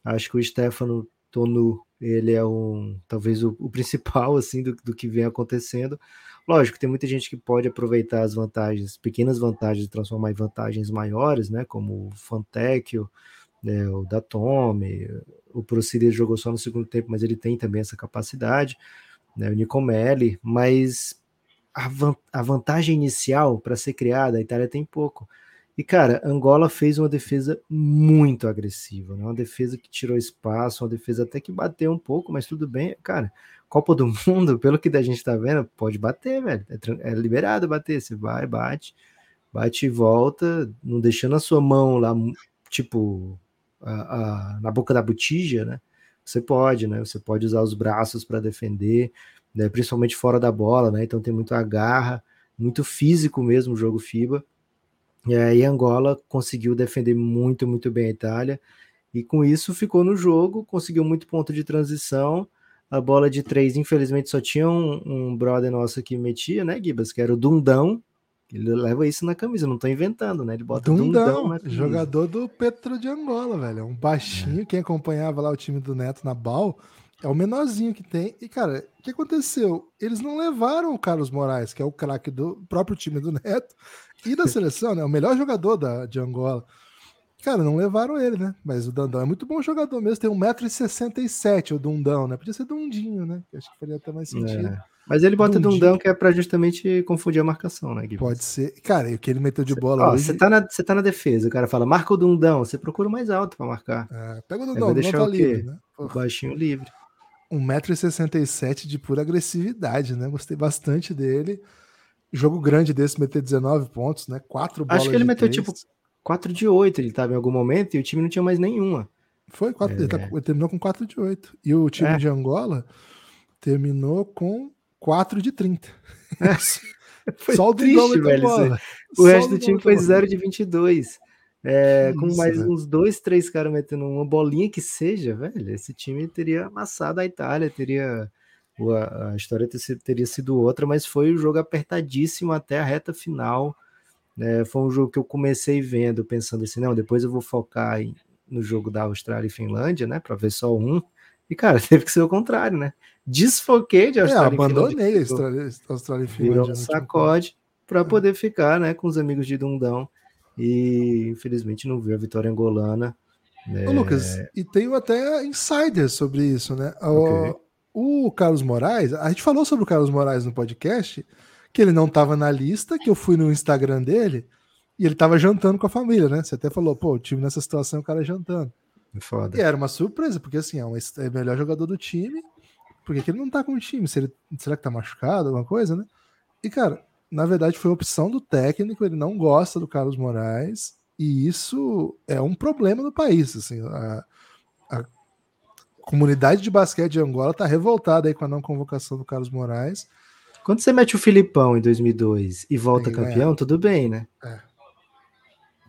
Acho que o Stefano Tonu, ele é um talvez o, o principal [laughs] assim do, do, que vem acontecendo. Lógico, tem muita gente que pode aproveitar as vantagens, pequenas vantagens transformar em vantagens maiores, né? Como o Fantecchio, né, o Datome, o Procida jogou só no segundo tempo, mas ele tem também essa capacidade, né, o Nicomelli, mas a, van a vantagem inicial para ser criada, a Itália tem pouco. E, cara, Angola fez uma defesa muito agressiva, né? uma defesa que tirou espaço, uma defesa até que bateu um pouco, mas tudo bem, cara. Copa do Mundo, [laughs] pelo que a gente tá vendo, pode bater, velho. É, é liberado bater, você vai, bate, bate e volta, não deixando a sua mão lá, tipo, a, na boca da botija, né? Você pode, né? Você pode usar os braços para defender, né? principalmente fora da bola, né? Então tem muito agarra, muito físico mesmo o jogo FIBA. E aí Angola conseguiu defender muito, muito bem a Itália. E com isso ficou no jogo, conseguiu muito ponto de transição. A bola de três, infelizmente, só tinha um, um brother nosso que metia, né, Gibas? Que era o Dundão, ele leva isso na camisa, não tô inventando, né? Ele bota Dundão, Dundão jogador do Petro de Angola, velho. É um baixinho, é. quem acompanhava lá o time do Neto na Bal, é o menorzinho que tem. E, cara, o que aconteceu? Eles não levaram o Carlos Moraes, que é o craque do próprio time do Neto e da [laughs] seleção, né? O melhor jogador da, de Angola. Cara, não levaram ele, né? Mas o Dandão é muito bom jogador mesmo. Tem 1,67m o Dundão, né? Podia ser Dundinho, né? Acho que faria até mais sentido. É. Mas ele bota. Dundão que é pra justamente confundir a marcação, né, Gui? Pode ser. Cara, o que ele meteu de bola Ó, hoje... Você tá, na, tá na defesa, o cara fala, marca o Dundão. Você procura o mais alto pra marcar. É, pega o Dundão, não tá livre, né? O baixinho livre. 1,67m de pura agressividade, né? Gostei bastante dele. Jogo grande desse, meter 19 pontos, né? Quatro bolas Acho que ele meteu, 3. tipo, 4 de 8 ele estava em algum momento e o time não tinha mais nenhuma. Foi, é. ele, tá, ele, terminou com 4 de 8. E o time é. de Angola terminou com 4 de 30. É. [laughs] Foi Só o triste, velho. Bola. O Só resto do time foi 0 de 22. É, com mais velho. uns dois, três caras metendo uma bolinha que seja, velho, esse time teria amassado a Itália, teria a, a história teria sido outra, mas foi um jogo apertadíssimo até a reta final. É, foi um jogo que eu comecei vendo, pensando assim, não, depois eu vou focar em, no jogo da Austrália e Finlândia, né, para ver só um. E, cara, [laughs] teve que ser o contrário, né? Desfoquei de Austrália é, abandonei a Austrália, Austrália e Finlândia. Virou um sacode para é. poder ficar, né, com os amigos de Dundão. E, infelizmente, não viu a vitória angolana. Ô, Lucas, e tenho até insiders sobre isso, né? Okay. O, o Carlos Moraes, a gente falou sobre o Carlos Moraes no podcast, que ele não estava na lista, que eu fui no Instagram dele e ele estava jantando com a família, né? Você até falou, pô, o time nessa situação, o cara jantando. É foda. E era uma surpresa, porque assim, é, um, é o melhor jogador do time, por que ele não tá com o time? Se ele, será que tá machucado, alguma coisa, né? E, cara, na verdade foi opção do técnico, ele não gosta do Carlos Moraes, e isso é um problema no país, assim, a, a comunidade de basquete de Angola tá revoltada aí com a não convocação do Carlos Moraes, quando você mete o Filipão em 2002 e volta campeão, tudo bem, né? É.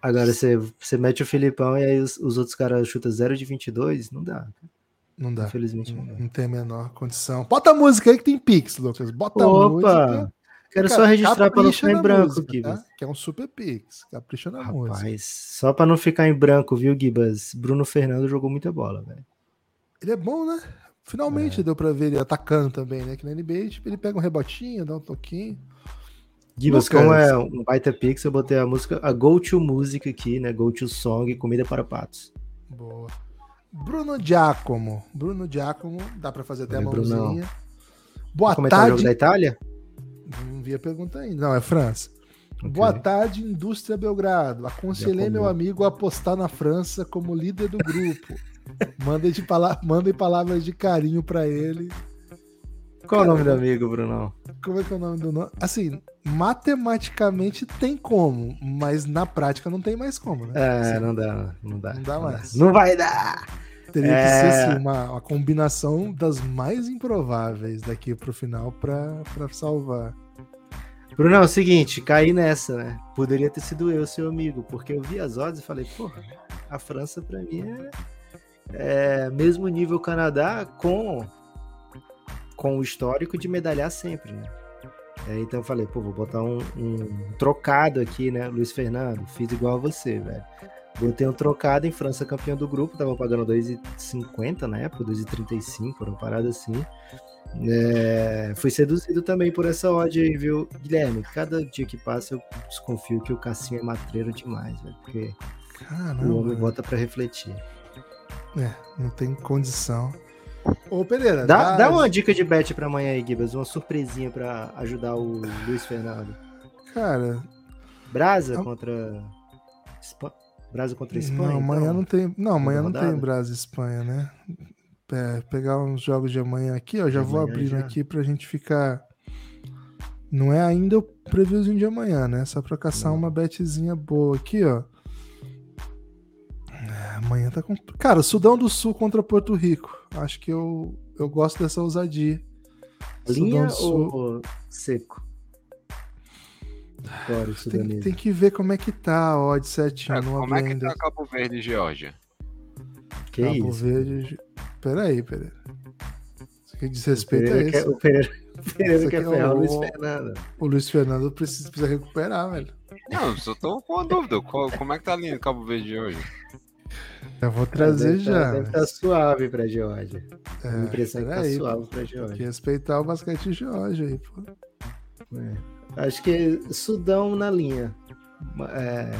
Agora você, você mete o Filipão e aí os, os outros caras chutam 0 de 22, não dá. Não dá. Infelizmente não, não, tem a menor condição. Bota a música aí que tem Pix, Lucas. Bota Opa! a música. Quero cara, só registrar para não ficar em branco, música, Gibas. Tá? Que é um super Pix. Capricha na Rapaz, música. Só para não ficar em branco, viu, Gibas? Bruno Fernando jogou muita bola, velho. Ele é bom, né? Finalmente é. deu para ver ele atacando também, né? Que na NBA, tipo, ele pega um rebotinho, dá um toquinho. Gibas, como é um baita pix, eu botei a música, a Go To Music aqui, né? Go To Song, Comida para Patos. Boa. Bruno Giacomo. Bruno Giacomo, dá para fazer até a mãozinha. Brunão. Boa Como tarde. O jogo da Itália? Não vi a pergunta ainda. Não, é França. Okay. Boa tarde, Indústria Belgrado. Aconselhei meu amigo a apostar na França como líder do grupo. [laughs] Mandem, de pala mandem palavras de carinho para ele. Qual Cara, o nome do amigo, Brunão? Como é que é o nome do nome? Assim, matematicamente tem como, mas na prática não tem mais como, né? É, assim, não dá, não dá. Não dá mais. Não vai dar! Teria é... que ser assim, uma, uma, combinação das mais improváveis daqui pro final para salvar. Bruno, é o seguinte, caí nessa, né? Poderia ter sido eu, seu amigo, porque eu vi as odds e falei, porra, a França para mim é é, mesmo nível Canadá com com o histórico de medalhar sempre, né? É, então eu falei, pô, vou botar um, um, trocado aqui, né? Luiz Fernando, fiz igual a você, velho. Botei um trocado em França campeão do grupo, tava pagando 2,50 na época, 2,35, uma parada assim. É, fui seduzido também por essa odd aí, viu, Guilherme? Cada dia que passa eu desconfio que o Cassinho é matreiro demais, velho, porque Caramba. o homem bota para refletir. É, não tem condição. Ô, Pereira, dá, dá... dá uma dica de bet pra amanhã aí, Gibas. Uma surpresinha pra ajudar o Luiz Fernando. Cara. Brasa contra. Brasa contra Espanha? Não, amanhã então? não tem. Não, amanhã não tem Brasa Espanha, né? É, pegar uns jogos de amanhã aqui, ó. Já vou abrindo já. aqui pra gente ficar. Não é ainda o previewzinho de amanhã, né? Só pra caçar não. uma betzinha boa aqui, ó. Amanhã tá com. Cara, Sudão do Sul contra Porto Rico. Acho que eu, eu gosto dessa ousadia. Linha ou seco? Claro, tem, tem, que ver como é que tá a odd certinho. É, como é que ainda. tá Cabo Verde e Geórgia? Que Cabo isso? Verde. Peraí, Pereira. Isso aqui diz respeito a isso. o Pereira, [laughs] o Pereira quer ferrar o, Luiz Fernando. O Luiz Fernando precisa, precisa recuperar, velho. Não, só tô com uma dúvida. como é que tá a linha do Cabo Verde hoje? Eu vou trazer deve já. Tá, deve estar tá suave pra Georgia. É, a impressão que tá aí, suave pra Georgia. Tem que respeitar o basquete Georgia aí, pô. É. Acho que Sudão na linha. É...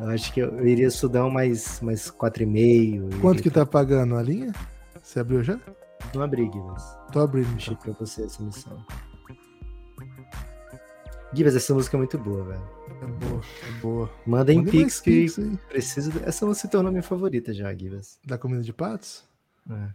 Eu acho que eu iria Sudão mais, mais 4,5. Quanto que tá pagando a linha? Você abriu já? Não abri, Guilherme. Tô abrindo. Deixei pra você essa missão. Gibas, essa música é muito boa, velho. É boa, é boa. Manda em Manda Pix que Pix preciso. Essa música se tornou minha favorita já, Gibas. Da comida de patos? É.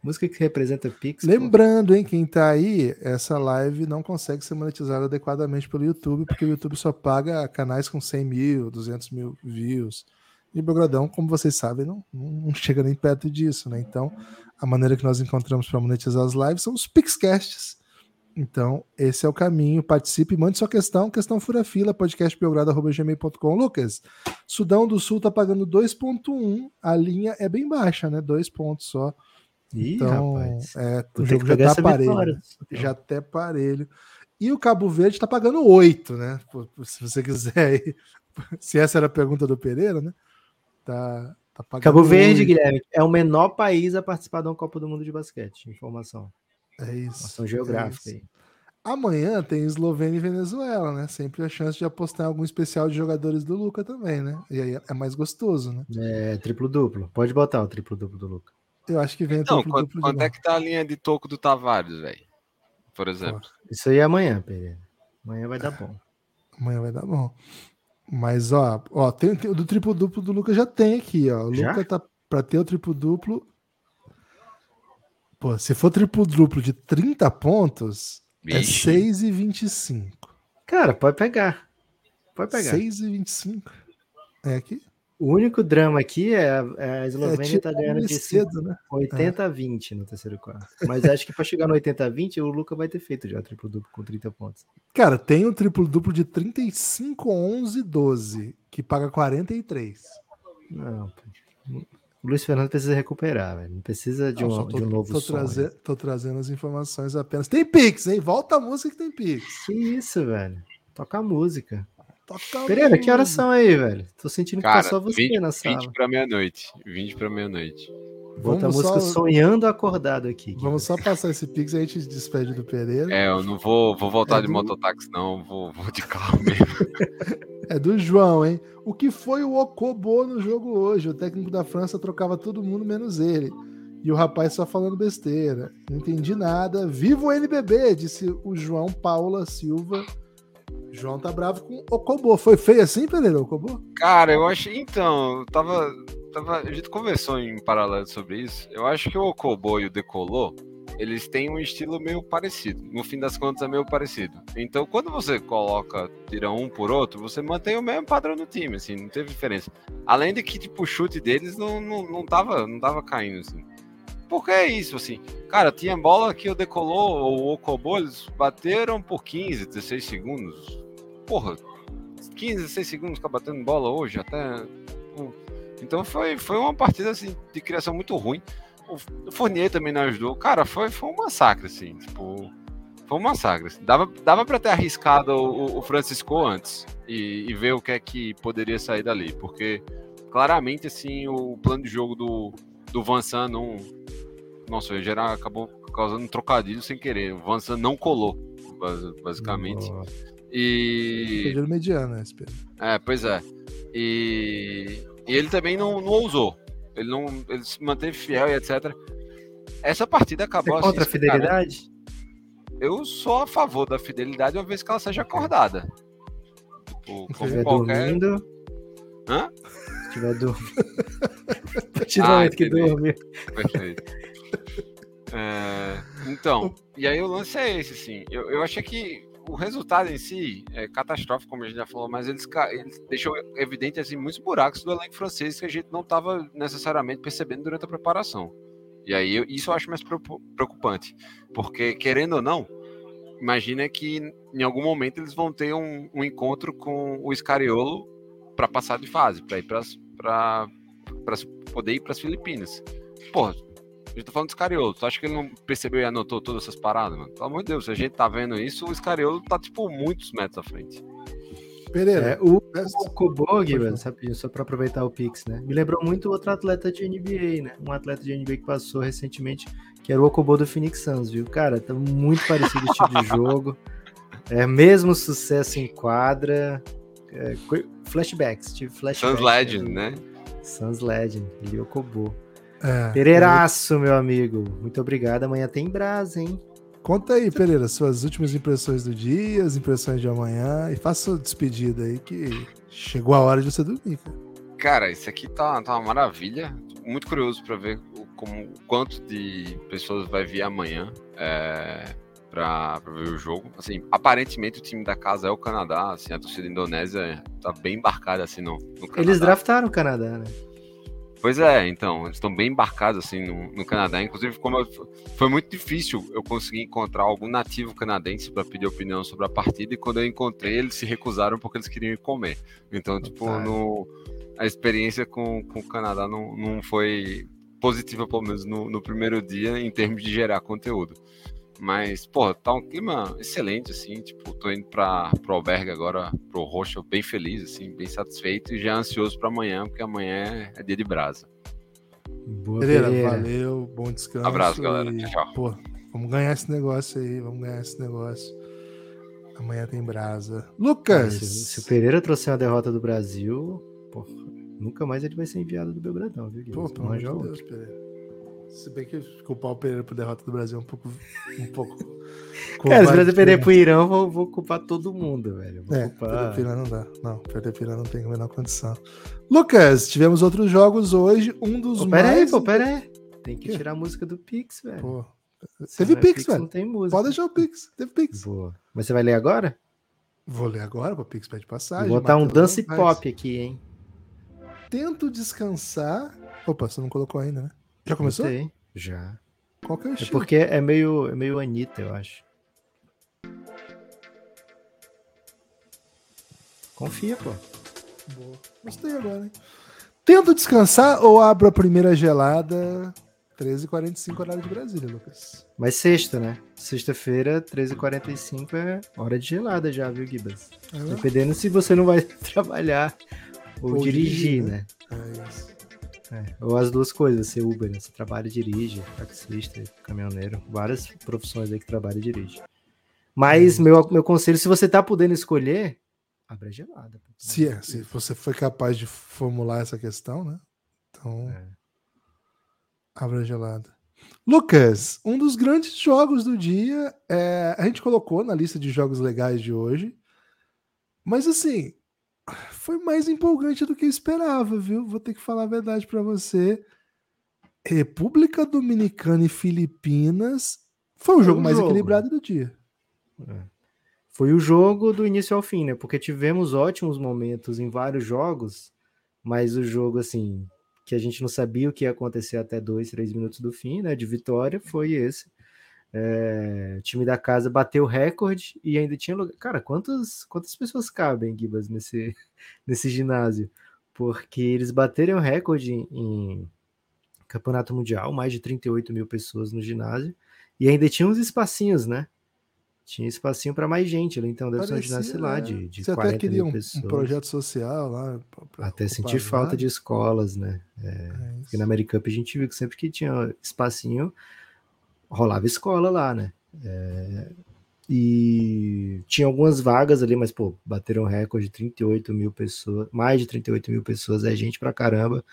Música que representa Pix. pô. Lembrando, hein, quem tá aí, essa live não consegue ser monetizada adequadamente pelo YouTube, porque o YouTube só paga canais com 100 mil, 200 mil views. E Belgradão, como vocês sabem, não, não chega nem perto disso, né? Então, a maneira que nós encontramos para monetizar as lives são os Pixcasts. Então, esse é o caminho. Participe, mande sua questão, questão fura fila, podcastbelgrado.gmail.com. Lucas, Sudão do Sul tá pagando 2.1, a linha é bem baixa, né? Dois pontos só. Ih, Então, rapaz. é, o jogo já tá parelho. vitória. Já até parelho. E o Cabo Verde tá pagando 8, né? Se você quiser aí. [laughs] Se essa era a pergunta do Pereira, né? Tá, tá pagando Cabo Verde, 8. Guilherme, é o menor país a participar de uma Copa do Mundo de basquete. Informação. É isso. É geográfica isso. aí. Amanhã tem Eslovênia e Venezuela, né? Sempre a chance de apostar em algum especial de jogadores do Luca também, né? E aí é mais gostoso, né? É triplo-duplo. Pode botar o triplo-duplo do Luca. Eu acho que vem Então, triplo quanto, duplo de quanto é que tá a linha de toco do Tavares, velho? Por exemplo. Isso aí é amanhã, Pereira. Amanhã vai dar bom. Amanhã vai dar bom. Mas, ó, ó tem, tem- o do triplo duplo do Luca já tem aqui, ó. O Já? Luca tá pra ter o triplo duplo. Pô, se for triplo duplo de 30 pontos, é Vixe. 6,25. Cara, pode pegar. Pode pegar. 6,25. É aqui? O único drama aqui é a, é a Eslovênia tipo tá ganhando de cedo, né? 80 a 20 no terceiro quarto. Mas acho que para chegar no 80 a 20, o Luca vai ter feito já triplo-duplo com 30 pontos. Cara, tem o triplo duplo de 35, 11, 12, que paga 43. Não, pô. O Luiz Fernando precisa recuperar, velho. Não precisa de, Não, um, tô, de um novo tô, som. traze- tô trazendo as informações apenas. Tem Pix, hein? Volta a música que tem Pix. Que isso, velho? Toca a música. Toca a Pereira, que horas música. são aí, velho? Tô sentindo que Cara, tá só você 20, na sala. 20 pra meia-noite. 20 pra meia-noite. Bota a Vamos música só- sonhando acordado aqui. Vamos só passar esse Pix e a gente despede do Pereira. É, eu não vou, vou voltar É de do- mototáxi, não. Vou, vou de carro mesmo. [laughs] [laughs] É do João, hein? O que foi o Okobo no jogo hoje? O técnico da França trocava todo mundo menos ele. E o rapaz só falando besteira. Não entendi nada. Viva o NBB, disse o João Paula Silva. João tá bravo com o Okobo. Foi feio assim, Pereira, o Okobo? Cara, eu achei. Então, eu tava, tava. A gente conversou em paralelo sobre isso. Eu acho que o Okobo e o Decolô, eles têm um estilo meio parecido. No fim das contas, é meio parecido. Então, quando você coloca, tira um por outro, você mantém o mesmo padrão no time, assim, não teve diferença. Além de que, tipo, o chute deles não, não, não, tava, não tava caindo, assim. Porque é isso, assim. Cara, tinha bola que o Decolô ou o Okobo, eles bateram por 15, 16 segundos. Porra, 15, 16 segundos ficar batendo bola hoje, até. Então foi, foi uma partida assim, de criação muito ruim. O o Fournier também não ajudou. Cara, foi, foi um massacre, assim. Tipo, foi um massacre. assim. Dava, dava para ter arriscado o, o Francisco antes e, e ver o que é que poderia sair dali. Porque claramente, assim, o plano de jogo do, do Van San não. Nossa, em geral acabou causando um trocadilho sem querer. O Van San não colou, bas- basicamente. E. Perderam mediano, né, Pedro? É, pois é. E, e ele também não, não ousou. Ele não ele se manteve fiel e etc. Essa partida Você acabou é contra a assim, cara, fidelidade? eu sou a favor da fidelidade uma vez que ela seja acordada. Tipo, como qualquer. dormindo. Hã? Se estiver dormindo. [laughs] Ah, momento que dorme. Perfeito. É, então, e aí o lance é esse, assim. Eu, eu achei que o resultado em si é catastrófico, como a gente já falou, mas eles, eles deixou evidente assim, muitos buracos do elenco francês que a gente não estava necessariamente percebendo durante a preparação. E aí isso eu acho mais preocu- preocupante, porque querendo ou não, imagina que em algum momento eles vão ter um, um encontro com o Scariolo para passar de fase, para ir para poder ir para as Filipinas. Porra, gente tá falando do Scariolo. Tu acha que ele não percebeu e anotou todas essas paradas, mano? Pelo amor de Deus, se a gente tá vendo isso, o Scariolo tá, tipo, muitos metros à frente. Pereira, É, o, peço- o velho, rapidinho, só para aproveitar o Pix, né? Me lembrou muito outro atleta de NBA, né? Um atleta de NBA que passou recentemente, que era o Okobo do Phoenix Suns, viu? Cara, tá muito parecido o tipo de [laughs] jogo. É mesmo sucesso em quadra. é, flashbacks, tive flashbacks. Suns Legend, né? Suns Legend, Lyokobo. É, Pereiraço, meu amigo. Muito obrigado. Amanhã tem brasa, hein? Conta aí, Pereira, suas últimas impressões do dia, as impressões de amanhã e faça sua despedida aí que chegou a hora de você dormir, cara. Cara, isso aqui tá, tá uma maravilha. Muito curioso para ver como quanto de pessoas vai vir amanhã é, para ver o jogo. Assim, aparentemente o time da casa é o Canadá, assim, a torcida indonésia tá bem embarcada assim no, no Canadá. Eles draftaram o Canadá, né? Pois é, então, eles estão bem embarcados assim no, no Canadá. Inclusive, como eu, foi muito difícil eu conseguir encontrar algum nativo canadense para pedir opinião sobre a partida, e quando eu encontrei, eles se recusaram porque eles queriam ir comer. Então, tipo, no, a experiência com, com o Canadá não, não foi positiva, pelo menos no, no primeiro dia, em termos de gerar conteúdo. Mas, pô, tá um clima excelente, assim, tipo, tô indo pra, pro albergue agora, pro Roxo, bem feliz, assim, bem satisfeito e já ansioso para amanhã, porque amanhã é dia de brasa. Boa, Pereira, Pereira. valeu, bom descanso. Abraço, galera. E, Tchau. Pô, vamos ganhar esse negócio aí, vamos ganhar esse negócio. Amanhã tem brasa. Lucas! Se, se o Pereira trouxer uma derrota do Brasil, pô, nunca mais ele vai ser enviado do Belgradão, viu, Pô, pelo amor de Deus, Pereira. Se bem que culpar o Pereira por derrota do Brasil é um pouco. Um pouco [laughs] Cara, se o Brasil perder pro Irã, vou, vou culpar todo mundo, velho. Vou é, culpar... perder não dá. Não, perder pro Irã não tem a menor condição. Lucas, tivemos outros jogos hoje. Um dos pô, pera mais. Aí, pô, pera aí. Tem que, que tirar a música do Pix, velho. Pô. Teve Pix, Pix, velho. Não tem música. Pode deixar o Pix. Teve Pix. Boa. Mas você vai ler agora? Vou ler agora, para Pix pede passagem. Vou botar um dance pop aqui, hein? Tento descansar. Opa, você não colocou ainda, né? Já começou? Sei. Já. Qual que é o É porque é meio, é meio Anitta, eu acho. Confia, pô. Boa. Gostei agora, hein? Tento descansar ou abro a primeira gelada? 13h45 horário de Brasília, Lucas. Mas sexta, né? Sexta-feira, 13h45 é hora de gelada já, viu, Gibas? É. Dependendo se você não vai [laughs] trabalhar ou, ou dirigir, dirigir, né? É isso. É, ou as duas coisas, ser Uber, né? Você trabalha e dirige, taxista, caminhoneiro, várias profissões aí que trabalha e dirige. Mas meu, meu conselho, se você tá podendo escolher, abra gelada. Se, é, se você foi capaz de formular essa questão, né? Então, é. abra gelada. Lucas, um dos grandes jogos do dia, é, a gente colocou na lista de jogos legais de hoje, mas assim, foi mais empolgante do que eu esperava, viu? Vou ter que falar a verdade para você. República Dominicana e Filipinas foi o jogo mais jogo. equilibrado do dia. É. Foi o jogo do início ao fim, né? Porque tivemos ótimos momentos em vários jogos, mas o jogo, assim, que a gente não sabia o que ia acontecer até dois, três minutos do fim, né? De vitória, foi esse. É, o time da casa bateu o recorde e ainda tinha lugar. Cara, quantas, quantas pessoas cabem, Gibas, nesse, [laughs] nesse ginásio? Porque eles bateram o recorde em, em campeonato mundial, mais de 38 mil pessoas no ginásio, e ainda tinha uns espacinhos, né? Tinha espacinho para mais gente ali, então deve Parecia, ser um ginásio lá de, de Você 40 até queria um, pessoas. um projeto social lá. até sentir falta de escolas, né? É, é porque na Americup a gente viu que sempre que tinha espacinho, rolava escola lá, né? É, e tinha algumas vagas ali, mas, pô, bateram recorde de 38 mil pessoas, mais de 38 mil pessoas, é gente pra caramba,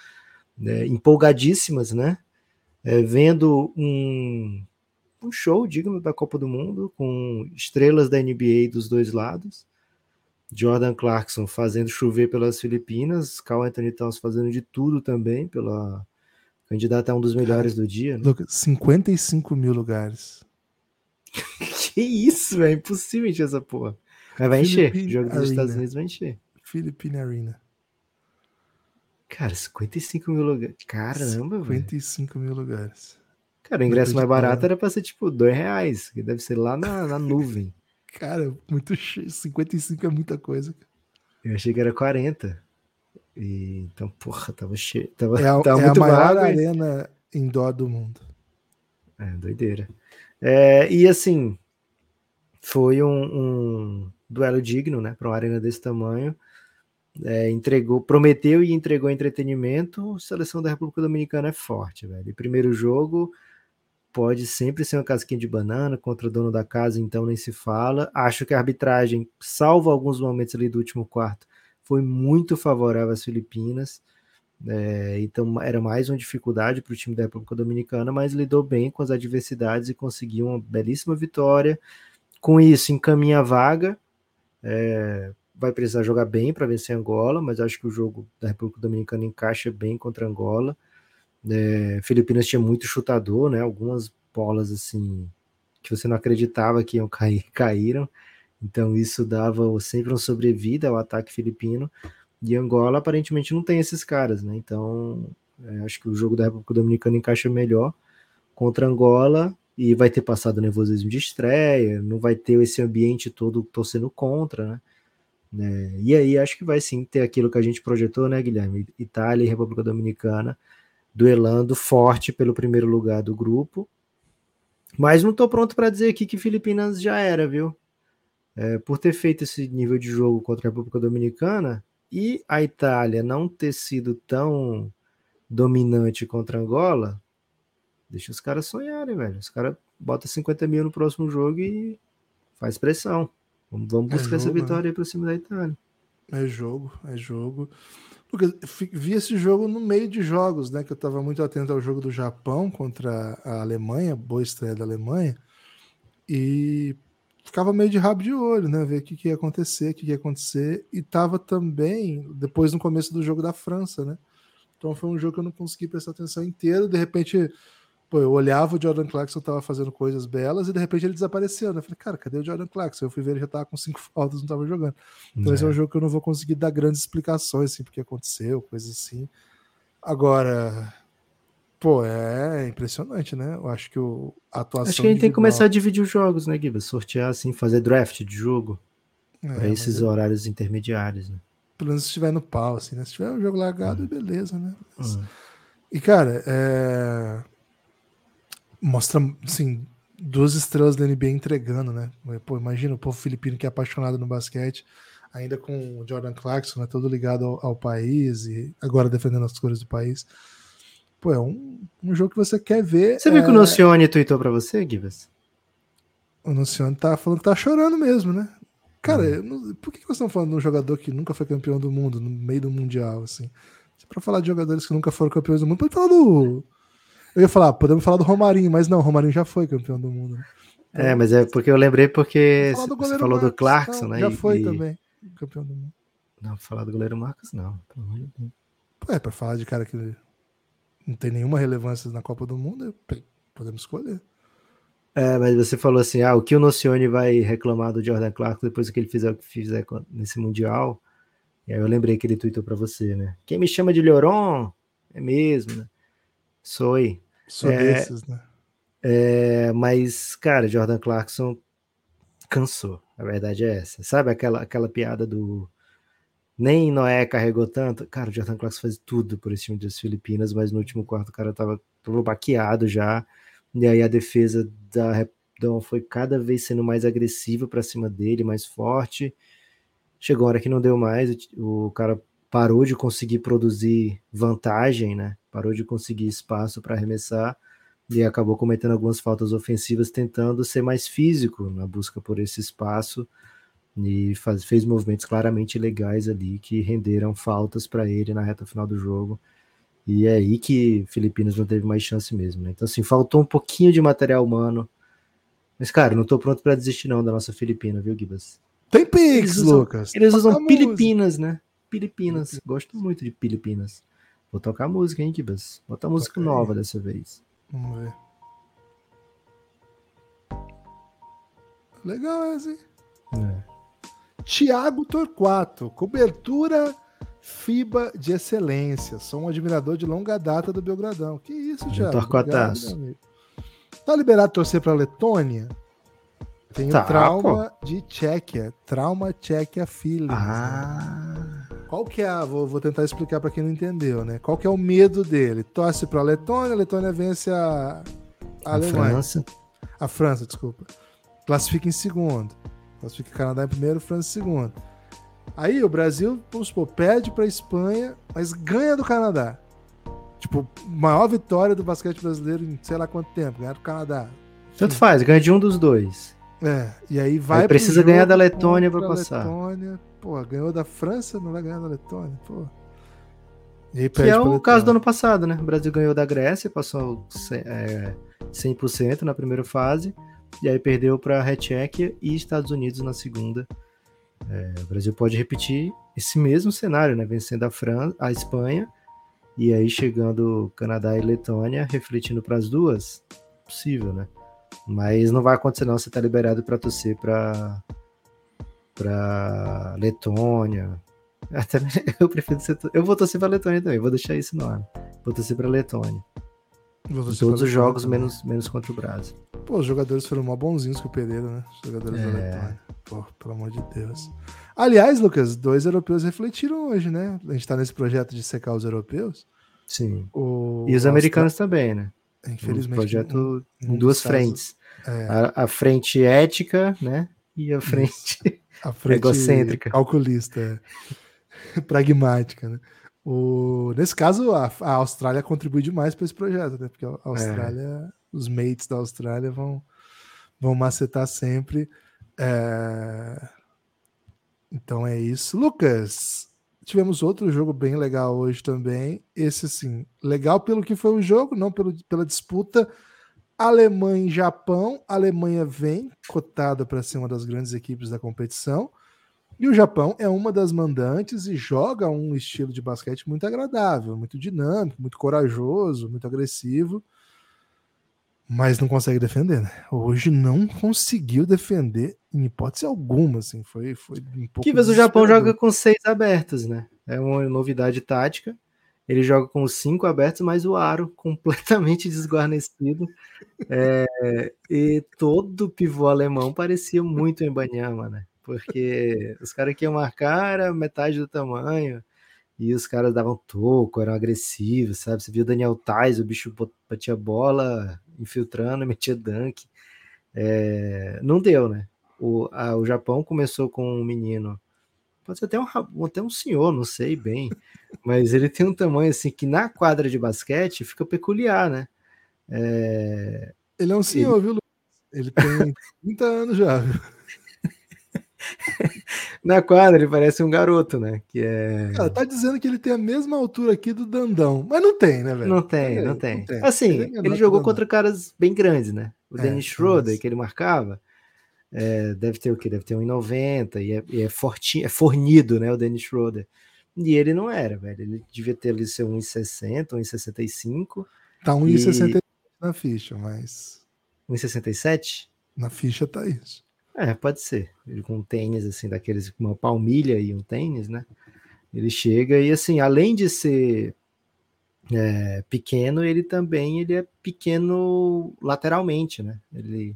né? empolgadíssimas, né? É, vendo um, um show digno da Copa do Mundo, com estrelas da NBA dos dois lados. Jordan Clarkson fazendo chover pelas Filipinas, Carl Anthony Towns fazendo de tudo também pela, Candidato a um dos melhores Cara, do dia. Né? Lucas, 55 mil lugares. [laughs] que isso, velho. Impossível encher essa porra. Mas vai Philippine encher. O jogo dos Arena. Estados Unidos vai encher. Philippine Arena. Cara, 55 mil lugares. Caramba, 55 véio. mil lugares. Cara, o ingresso mais barato era pra ser tipo 2 reais, que deve ser lá na, na nuvem. [laughs] Cara, muito cheio. 55 é muita coisa. Eu achei que era 40. E, então, porra, tava cheio. Tava, é a, [laughs] tava é muito a maior vaga. arena indoor do mundo. É, doideira. É, e assim, foi um, um, duelo digno, né, para uma arena desse tamanho. É, entregou, prometeu e entregou entretenimento. A seleção da República Dominicana é forte, velho. E primeiro jogo pode sempre ser uma casquinha de banana contra o dono da casa, então nem se fala. Acho que a arbitragem, salvo alguns momentos ali do último quarto, foi muito favorável às Filipinas. É, então era mais uma dificuldade para o time da República Dominicana, mas lidou bem com as adversidades e conseguiu uma belíssima vitória. Com isso, encaminha a vaga. É, vai precisar jogar bem para vencer Angola, mas acho que o jogo da República Dominicana encaixa bem contra Angola. É, Filipinas tinha muito chutador, né? Algumas bolas assim que você não acreditava que iam cair, [laughs] caíram. Então isso dava sempre uma sobrevida ao ataque filipino. E Angola aparentemente não tem esses caras, né? Então é, acho que o jogo da República Dominicana encaixa melhor contra Angola e vai ter passado nervosismo de estreia, não vai ter esse ambiente todo torcendo contra, né? É, e aí acho que vai sim ter aquilo que a gente projetou, né, Guilherme? Itália e República Dominicana duelando forte pelo primeiro lugar do grupo. Mas não estou pronto para dizer aqui que Filipinas já era, viu? É, por ter feito esse nível de jogo contra a República Dominicana e a Itália não ter sido tão dominante contra Angola, deixa os caras sonharem, velho. Os caras botam 50 mil no próximo jogo e faz pressão. Vamos, vamos é buscar é jogo, essa né? vitória né? aí para cima da Itália. É jogo, é jogo. Lucas, vi esse jogo no meio de jogos, né? Que eu estava muito atento ao jogo do Japão contra a Alemanha, boa estreia da Alemanha, e ficava meio de rabo de olho, né? Ver o que, que ia acontecer, o que, que ia acontecer, e tava também depois no começo do jogo da França, né? Então foi um jogo que eu não consegui prestar atenção inteiro, de repente Pô, eu olhava o Jordan Clarkson tava fazendo coisas belas e de repente ele desapareceu, né? Eu falei, cara, cadê o Jordan Clarkson? Eu fui ver, ele já tava com cinco [laughs] faltas, não tava jogando. Então é. esse é um jogo que eu não vou conseguir dar grandes explicações, assim, porque aconteceu, coisas assim. Agora, pô, é impressionante, né? Eu acho que o, a atuação. Acho que a gente individual... tem que começar a dividir os jogos, né, Giba? Sortear, assim, fazer draft de jogo. É, para esses é... horários intermediários, né? Pelo menos se estiver no pau, assim, né? Se tiver um jogo largado, uhum. beleza, né? Mas... Uhum. E, cara, é mostra, assim, duas estrelas da NBA entregando, né? Pô, imagina o povo filipino que é apaixonado no basquete, ainda com o Jordan Clarkson, né? Todo ligado ao, ao país e agora defendendo as cores do país. Pô, é um, um jogo que você quer ver. Você viu que o é Nocione tweetou pra você, Givas? O Nocione tá falando que tá chorando mesmo, né? Cara, hum. por que vocês estão falando de um jogador que nunca foi campeão do mundo, no meio do Mundial, assim? Se pra falar de jogadores que nunca foram campeões do mundo, pode falar do eu ia falar, podemos falar do Romarinho, mas não, o Romarinho já foi campeão do mundo. Né? É, mas é porque eu lembrei porque você falou Marcos, do Clarkson, não, né? Já foi e... também campeão do mundo. Não, falar do goleiro Marcos, não. É, pra falar de cara que não tem nenhuma relevância na Copa do Mundo, podemos escolher. É, mas você falou assim, ah, o que o Nocione vai reclamar do Jordan Clarkson depois que ele fizer o que fizer nesse Mundial? E aí eu lembrei que ele tweetou para você, né? Quem me chama de Leoron é mesmo, né? Soy. Sou é, desses, né? É, mas, cara, Jordan Clarkson cansou. A verdade é essa. Sabe aquela, aquela piada do nem Noé carregou tanto? Cara, o Jordan Clarkson faz tudo por esse time das Filipinas, mas no último quarto o cara tava, tava baqueado já. E aí a defesa da Repdom foi cada vez sendo mais agressiva para cima dele, mais forte. Chegou a hora que não deu mais, o cara parou de conseguir produzir vantagem, né? Parou de conseguir espaço para arremessar e acabou cometendo algumas faltas ofensivas, tentando ser mais físico na busca por esse espaço e faz, fez movimentos claramente legais ali que renderam faltas para ele na reta final do jogo. E é aí que Filipinas não teve mais chance mesmo, né? Então, assim, faltou um pouquinho de material humano. Mas, cara, não tô pronto para desistir não da nossa Filipina, viu, Gibas? Tem Pix, Lucas. Eles usam Filipinas, né? Filipinas. Gosto muito de Filipinas. Vou tocar música, hein, Kibas? Bota música nova dessa vez. Vamos ver. Legal esse. É. Tiago Torquato, cobertura FIBA de excelência. Sou um admirador de longa data do Belgradão. Que isso, Thiago? Torquataço. Tá liberado torcer para Letônia? Tenho tá, trauma pô. de Tchequia. Trauma Tchequia Feelings. Né? Ah. Né? Qual que é a. Vou, vou tentar explicar para quem não entendeu, né? Qual que é o medo dele? Torce para a Letônia, a Letônia vence a, a, a Alemanha. França. A França, desculpa. Classifica em segundo. Classifica Canadá em primeiro, França em segundo. Aí o Brasil, vamos supor, perde para a Espanha, mas ganha do Canadá. Tipo, maior vitória do basquete brasileiro em sei lá quanto tempo, ganhar do Canadá. Tanto faz, ganha de um dos dois. É, e aí vai. Aí precisa ganhar da Letônia para passar. Letônia Pô, ganhou da França, não vai ganhar da Letônia, pô. que é o caso do ano passado, né? O Brasil ganhou da Grécia, passou é, 100% na primeira fase, e aí perdeu para a Tchequia e Estados Unidos na segunda. É, o Brasil pode repetir esse mesmo cenário, né? Vencendo a, Fran a Espanha e aí chegando Canadá e Letônia, refletindo para as duas, possível, né? Mas não vai acontecer não, você tá liberado para torcer para para Letônia. Até [laughs] eu prefiro ser, eu vou torcer para Letônia também, vou deixar isso no ar. Vou torcer para Letônia. Todos os jogos menos menos contra o Brasil. Pô, os jogadores foram mó bonzinhos com o Pereira, né? Os jogadores é. da Letônia. Pô, pelo amor de Deus. Aliás, Lucas, dois europeus refletiram hoje, né? A gente tá nesse projeto de secar os europeus. Sim. O... E os americanos também, né? Infelizmente. Um projeto um, um em duas frentes. É. A, a, frente ética, né? E a frente, a frente [laughs] egocêntrica. Calculista, é. [laughs] pragmática, né? O... Nesse caso, a, a Austrália contribui demais para esse projeto, né? Porque a Austrália, é. os mates da Austrália vão, vão macetar sempre. É... Então é isso. Lucas, tivemos outro jogo bem legal hoje também. Esse, sim, legal pelo que foi o jogo, não pelo, pela disputa. Alemanha e Japão. A Alemanha vem cotada para ser uma das grandes equipes da competição. E o Japão é uma das mandantes e joga um estilo de basquete muito agradável, muito dinâmico, muito corajoso, muito agressivo mas não consegue defender, né? Hoje não conseguiu defender em hipótese alguma, assim, foi, foi um pouco. Que vez o Japão joga com seis abertos, né? É uma novidade tática. Ele joga com cinco abertos, mas o aro [laughs] completamente desguarnecido. É, e todo pivô alemão parecia muito em Banyama, né? Porque os caras que iam marcar era metade do tamanho e os caras davam toco, eram agressivos, sabe? Você viu o Daniel Tais, o bicho batia bola infiltrando, [laughs] metia dunk. É, não deu, né? O, a, o Japão começou com um menino, pode ser até um, até um senhor, não sei bem, mas ele tem um tamanho assim que na quadra de basquete fica peculiar, né? É, ele é um senhor, ele... viu, Ele tem 30 anos já, viu? [laughs] Na quadra ele parece um garoto, né? Que é. Cara, tá dizendo que ele tem a mesma altura aqui do Dandão, mas não tem, né, velho? Não tem, não tem. Não tem. Assim, ele, é ele jogou contra caras bem grandes, né? O é, Dennis Schroeder, mas... que ele marcava, é, deve ter o quê? Deve ter 1,90 e é, e é, fortinho, é fornido, né? O Dennis Schroeder. E ele não era, velho. Ele devia ter ali seu 1,60, 1,65. Tá 1,67 e... na ficha, mas. 1,67? Na ficha tá isso. É, pode ser. Ele com um tênis, assim, daqueles, uma palmilha e um tênis, né? Ele chega e, assim, além de ser é, pequeno, ele também ele é pequeno lateralmente, né? Ele,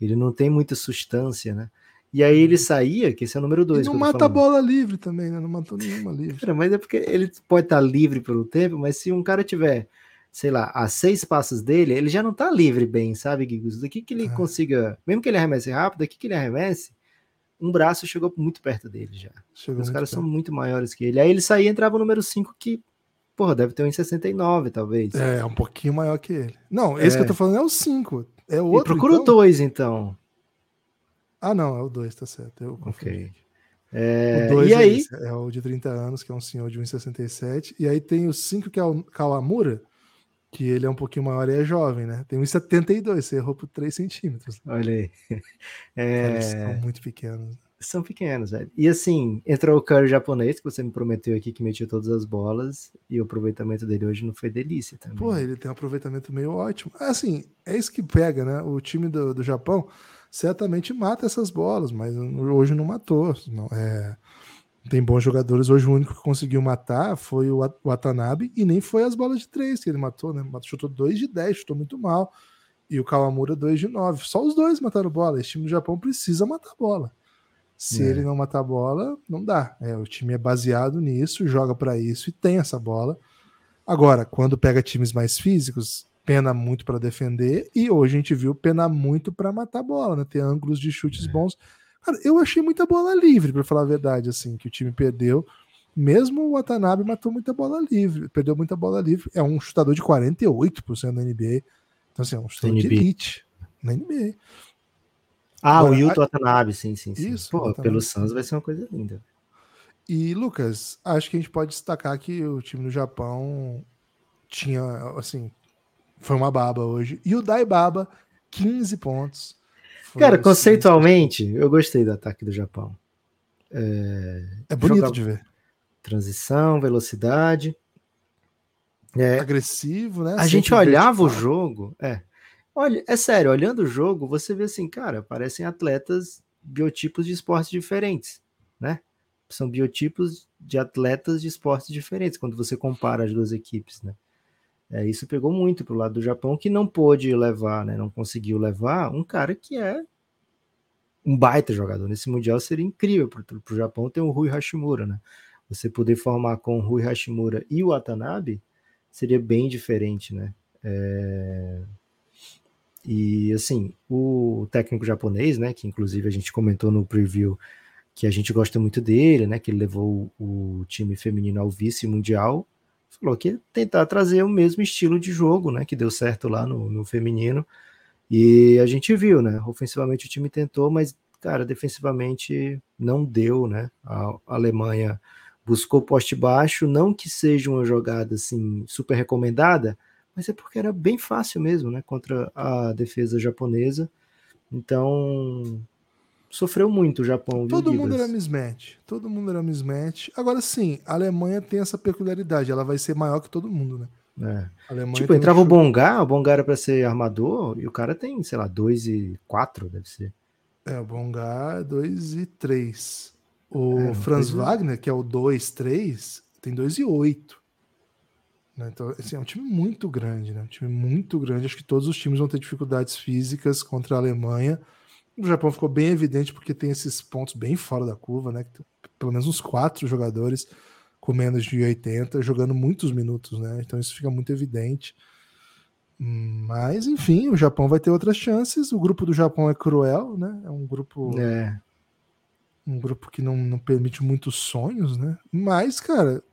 ele não tem muita substância, né? E aí ele uhum. saía, que esse é o número dois. não mata a bola livre também, né? Não matou nenhuma livre. Cara, mas é porque ele pode estar livre pelo tempo, mas se um cara tiver sei lá, a seis passos dele, ele já não tá livre bem, sabe, Guigos? Daqui que ele é. consiga, mesmo que ele arremesse rápido, daqui que ele arremesse, um braço chegou muito perto dele já. Chegou Os caras perto. são muito maiores que ele. Aí ele saía e entrava o número 5, que, porra, deve ter um em 69, talvez. É, um pouquinho maior que ele. Não, esse é. que eu tô falando é o 5. É o outro. procura então? o 2, então. Ah, não, é o 2, tá certo. Eu ok. É, o 2 é, aí... é o de 30 anos, que é um senhor de 1,67. E aí tem o 5, que é o Kawamura, que ele é um pouquinho maior e é jovem, né? Tem 1,72, você errou por 3 centímetros. Olha aí. [laughs] É... Eles são muito pequenos. São pequenos, velho. E assim, entrou o Curry japonês, que você me prometeu aqui que metia todas as bolas, e o aproveitamento dele hoje não foi delícia também. Pô, ele tem um aproveitamento meio ótimo. Assim, é isso que pega, né? O time do, do Japão certamente mata essas bolas, mas hoje não matou. Não, é tem bons jogadores. Hoje o único que conseguiu matar foi o Watanabe e nem foi as bolas de três que ele matou, né? Chutou 2 de 10, chutou muito mal. E o Kawamura 2 de 9. Só os dois mataram bola. Esse time do Japão precisa matar bola. Se é. ele não matar bola, não dá. É, o time é baseado nisso, joga para isso e tem essa bola. Agora, quando pega times mais físicos, pena muito para defender e hoje a gente viu pena muito para matar bola, né? Ter ângulos de chutes é. bons. Cara, eu achei muita bola livre, para falar a verdade, assim, que o time perdeu. Mesmo o Watanabe matou muita bola livre, perdeu muita bola livre. É um chutador de 48% na NBA. Então, assim, é um chutador de elite na NBA. Ah, Agora, o Yuto Watanabe, sim, sim, sim. Isso, Pô, pelo Suns vai ser uma coisa linda. E, Lucas, acho que a gente pode destacar que o time do Japão tinha, assim, foi uma baba hoje. E o Dai Baba, 15 pontos. Cara, conceitualmente, eu gostei do ataque do Japão. É, é bonito de ver. Transição, velocidade. É, Agressivo, né? A gente olhava o jogo. É. Olha, é sério, olhando o jogo, você vê assim, cara, parecem atletas biotipos de esportes diferentes, né? São biotipos de atletas de esportes diferentes quando você compara as duas equipes, né? É, isso pegou muito para o lado do Japão, que não pôde levar, né, não conseguiu levar um cara que é um baita jogador. Nesse Mundial seria incrível para o Japão ter o Rui Hashimura. Né? Você poder formar com o Rui Hashimura e o Watanabe seria bem diferente. Né? É... E assim, o técnico japonês, né, que inclusive a gente comentou no preview que a gente gosta muito dele, né, que ele levou o time feminino ao vice mundial, falou que tentar trazer o mesmo estilo de jogo, né, que deu certo lá no, no feminino. E a gente viu, né? Ofensivamente o time tentou, mas cara, defensivamente não deu, né? A Alemanha buscou poste baixo, não que seja uma jogada assim super recomendada, mas é porque era bem fácil mesmo, né, contra a defesa japonesa. Então, sofreu muito o Japão. Todo mundo era mismatch. Todo mundo era mismatch. Agora sim, a Alemanha tem essa peculiaridade. Ela vai ser maior que todo mundo, né? É. Tipo, entrava um o Bongar, o Bongar era para ser armador, e o cara tem, sei lá, 2 e 4, deve ser. É, o Bongar 2 e 3. O é, Franz Wagner, que é o 2, 3, tem 2 e 8. Né? Então, assim, é um time muito grande, né? Um time muito grande. Acho que todos os times vão ter dificuldades físicas contra a Alemanha. O Japão ficou bem evidente porque tem esses pontos bem fora da curva, né? Pelo menos uns quatro jogadores com menos de 80 jogando muitos minutos, né? Então isso fica muito evidente. Mas, enfim, o Japão vai ter outras chances. O grupo do Japão é cruel, né? É um grupo. É. Um grupo que não, não permite muitos sonhos, né? Mas, cara,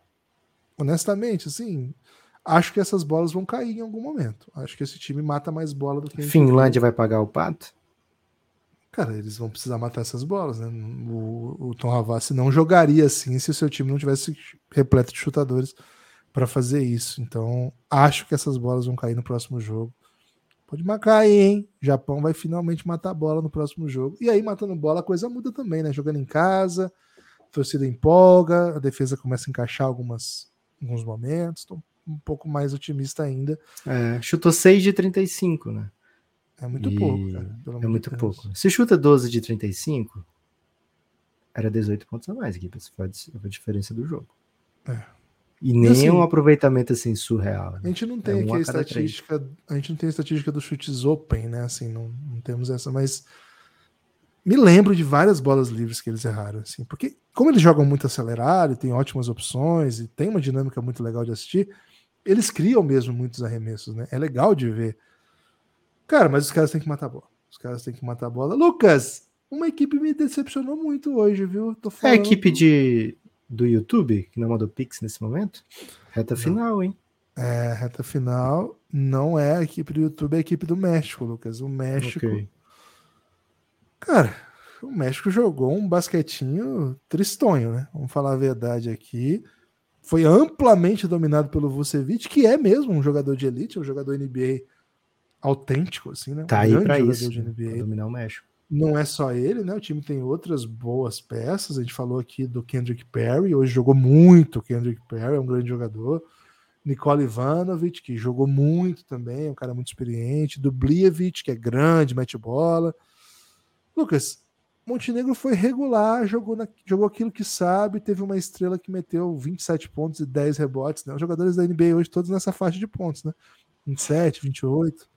honestamente, assim, acho que essas bolas vão cair em algum momento. Acho que esse time mata mais bola do que. Finlândia vai pagar o pato? Cara, eles vão precisar matar essas bolas, né? O, o Tom Havassi não jogaria assim se o seu time não tivesse repleto de chutadores para fazer isso. Então, acho que essas bolas vão cair no próximo jogo. Pode marcar aí, hein? O Japão vai finalmente matar a bola no próximo jogo. E aí, matando bola, a coisa muda também, né? Jogando em casa, a torcida empolga, a defesa começa a encaixar algumas, alguns momentos. Estou um pouco mais otimista ainda. É, chutou 6 de 35, né? É muito e... pouco, cara. é muito Deus. pouco. Se chuta 12 de 35, era 18 pontos a mais aqui, foi a diferença do jogo. É. E nem assim, um aproveitamento assim surreal. Né? A gente não tem é aqui a estatística, três. a gente não tem a estatística dos chutes open, né? Assim, não, não temos essa, mas me lembro de várias bolas livres que eles erraram, assim, porque como eles jogam muito acelerado, tem ótimas opções e tem uma dinâmica muito legal de assistir, eles criam mesmo muitos arremessos, né? É legal de ver Cara, mas os caras têm que matar a bola. Os caras têm que matar a bola. Lucas, uma equipe me decepcionou muito hoje, viu? Tô falando... É a equipe de, do YouTube, que não mandou Pix nesse momento? Reta não. final, hein? É, reta final. Não é a equipe do YouTube, é a equipe do México, Lucas. O México. Okay. Cara, o México jogou um basquetinho tristonho, né? Vamos falar a verdade aqui. Foi amplamente dominado pelo Vucevic, que é mesmo um jogador de elite, um jogador NBA autêntico, assim, né? Tá um aí para isso, de NBA. dominar o México. Não é só ele, né? O time tem outras boas peças. A gente falou aqui do Kendrick Perry, hoje jogou muito o Kendrick Perry, é um grande jogador. Nicole Ivanovic, que jogou muito também, é um cara muito experiente. Do Blievich, que é grande, mete bola. Lucas, Montenegro foi regular, jogou, na, jogou aquilo que sabe, teve uma estrela que meteu 27 pontos e 10 rebotes. Né? Os jogadores da NBA hoje todos nessa faixa de pontos, né? 27, 28.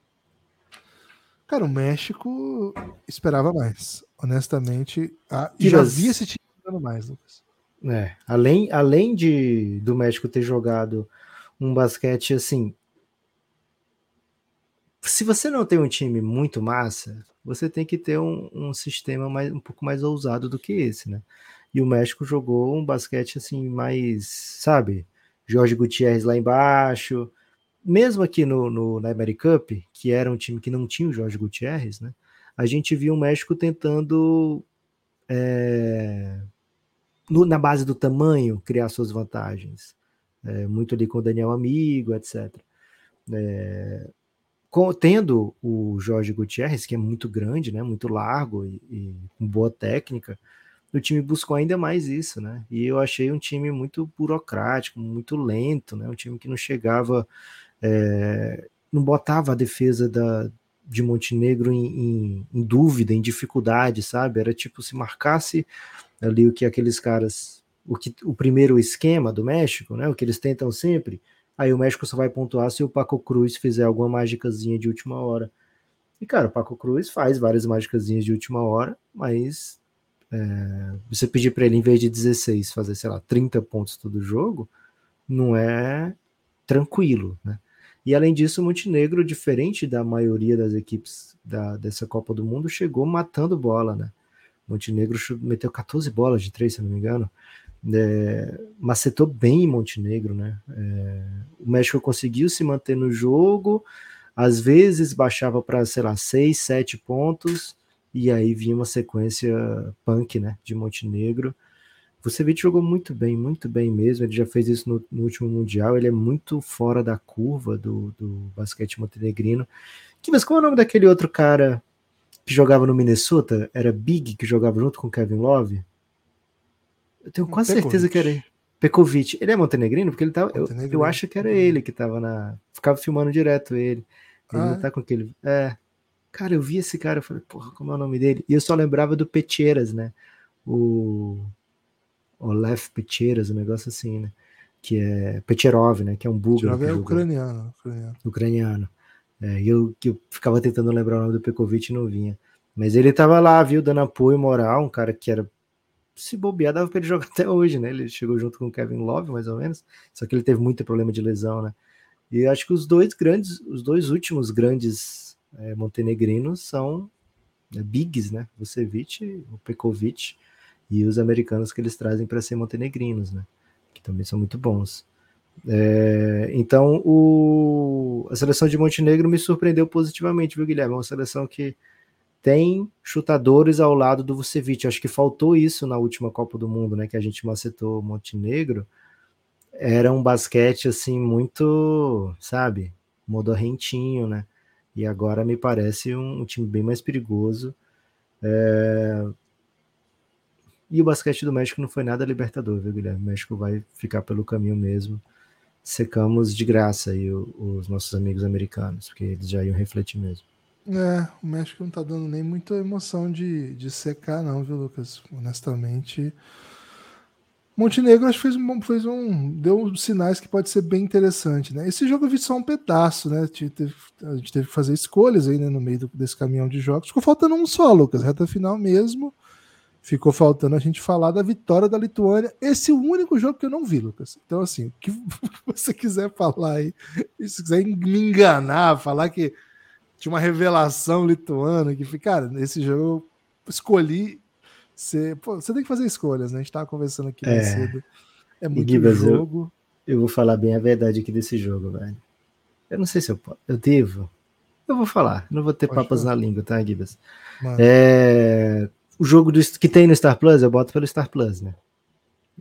Cara, o México esperava mais. Honestamente, a, já vi esse time jogando mais, Lucas. É, além, além de do México ter jogado um basquete assim. Se você não tem um time muito massa, você tem que ter um, um sistema mais, um pouco mais ousado do que esse, né? E o México jogou um basquete assim mais, sabe? Jorge Gutierrez lá embaixo, mesmo aqui no, no, na American Cup, que era um time que não tinha o Jorge Gutierrez, né? A gente viu o México tentando é, no, na base do tamanho, criar suas vantagens. É, muito ali com o Daniel Amigo, etc. É, com, tendo o Jorge Gutierrez, que é muito grande, né, muito largo e, e, com boa técnica, o time buscou ainda mais isso, né? E eu achei um time muito burocrático, muito lento, né? Um time que não chegava, é, não botava a defesa da, de Montenegro em, em, em, dúvida, em dificuldade, sabe? Era tipo se marcasse ali o que aqueles caras, o que o primeiro esquema do México, né? O que eles tentam sempre. Aí o México só vai pontuar se o Paco Cruz fizer alguma mágicazinha de última hora. E cara, o Paco Cruz faz várias mágicazinhas de última hora, mas é, você pedir para ele em vez de 16 fazer, sei lá, 30 pontos todo jogo, não é tranquilo, né? E além disso, Montenegro, diferente da maioria das equipes da, dessa Copa do Mundo, chegou matando bola, né? Montenegro meteu 14 bolas de três, se não me engano. É, macetou bem em Montenegro, né? É, o México conseguiu se manter no jogo, às vezes baixava para, sei lá, 6, 7 pontos, e aí vinha uma sequência punk, né? De Montenegro. Vucevic jogou muito bem, muito bem mesmo. Ele já fez isso no, no último Mundial. Ele é muito fora da curva do, do basquete montenegrino. Que, mas qual é o nome daquele outro cara que jogava no Minnesota? Era Big, que jogava junto com Kevin Love? Eu tenho quase Pekovic. certeza que era ele. Pekovic. Ele é montenegrino? Porque ele tava. Eu, eu, acho que era ele que tava na. Ficava filmando direto ele. Ele ah, é? tá com aquele. É. Cara, eu vi esse cara, eu falei, porra, como é o nome dele? E eu só lembrava do Peteiras, né? O Olef Peteiras, um negócio assim, né? Que é Pecherov, né? Que é um búlgaro. é ucraniano. Ucraniano. ucraniano. É, e eu, eu ficava tentando lembrar o nome do Pekovic e não vinha. Mas ele tava lá, viu, dando apoio moral, um cara que era. Se bobear, dava pra ele jogar [laughs] até hoje, né? Ele chegou junto com o Kevin Love, mais ou menos. Só que ele teve muito problema de lesão, né? E acho que os dois grandes, os dois últimos grandes é, montenegrinos são é, bigs, né? Vucevic, o Pekovic e os americanos que eles trazem para ser montenegrinos, né? Que também são muito bons. É, então, o, a seleção de Montenegro me surpreendeu positivamente, viu, Guilherme? É uma seleção que tem chutadores ao lado do Vucevic. Acho que faltou isso na última Copa do Mundo, né? Que a gente macetou Montenegro. Era um basquete assim muito, sabe, modorrentinho, né? E agora me parece um, um time bem mais perigoso. É, e o basquete do México não foi nada libertador, viu, Guilherme? O México vai ficar pelo caminho mesmo. Secamos de graça aí os nossos amigos americanos, porque eles já iam refletir mesmo. É, o México não tá dando nem muita emoção de, de secar, não, viu, Lucas? Honestamente. Montenegro acho que fez um, fez um. deu sinais que pode ser bem interessante, né? Esse jogo eu vi só um pedaço, né? A gente teve, a gente teve que fazer escolhas aí né, no meio do, desse caminhão de jogos. Ficou faltando um só, Lucas, reta final mesmo. Ficou faltando a gente falar da vitória da Lituânia. Esse é o único jogo que eu não vi, Lucas. Então, assim, o que [laughs] você quiser falar aí, se quiser me enganar, falar que tinha uma revelação lituana, que, cara, nesse jogo eu escolhi. Ser, pô, você tem que fazer escolhas, né? A gente tava conversando aqui é. cedo. É muito Gibas, jogo. Eu, eu, vou falar bem a verdade aqui desse jogo, velho. Eu não sei se eu, eu devo. Eu vou falar, não vou ter Pode papas falar. na língua, tá, Gibas? É o jogo do, que tem no Star Plus, eu boto pelo Star Plus, né?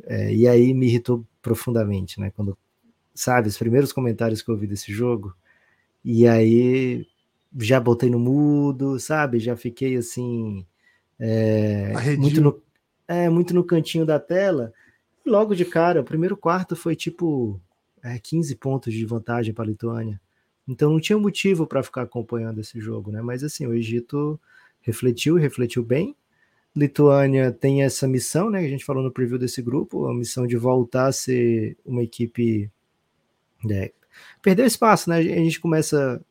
É, e aí me irritou profundamente, né? Quando, sabe, os primeiros comentários que eu ouvi desse jogo, e aí já botei no mudo, sabe? Já fiquei assim. É, muito, no, é, muito no cantinho da tela. E logo de cara, o primeiro quarto foi tipo é, 15 pontos de vantagem para a Lituânia. Então não tinha motivo para ficar acompanhando esse jogo, né? Mas assim, o Egito refletiu, refletiu bem, Lituânia tem essa missão, né? A gente falou no preview desse grupo, a missão de voltar a ser uma equipe. Né, perdeu espaço, né? A gente começa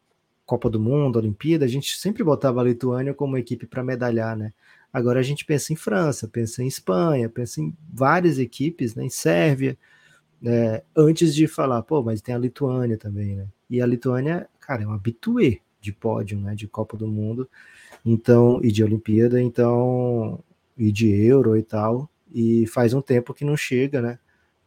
Copa do Mundo, Olimpíada, a gente sempre botava a Lituânia como equipe para medalhar, né? Agora a gente pensa em França, pensa em Espanha, pensa em várias equipes, né? Em Sérvia, né? antes de falar, pô, mas tem a Lituânia também, né? E a Lituânia, cara, é uma habituê de pódio, né? De Copa do Mundo. Então, e de Olimpíada, então, e de Euro e tal, e faz um tempo que não chega, né?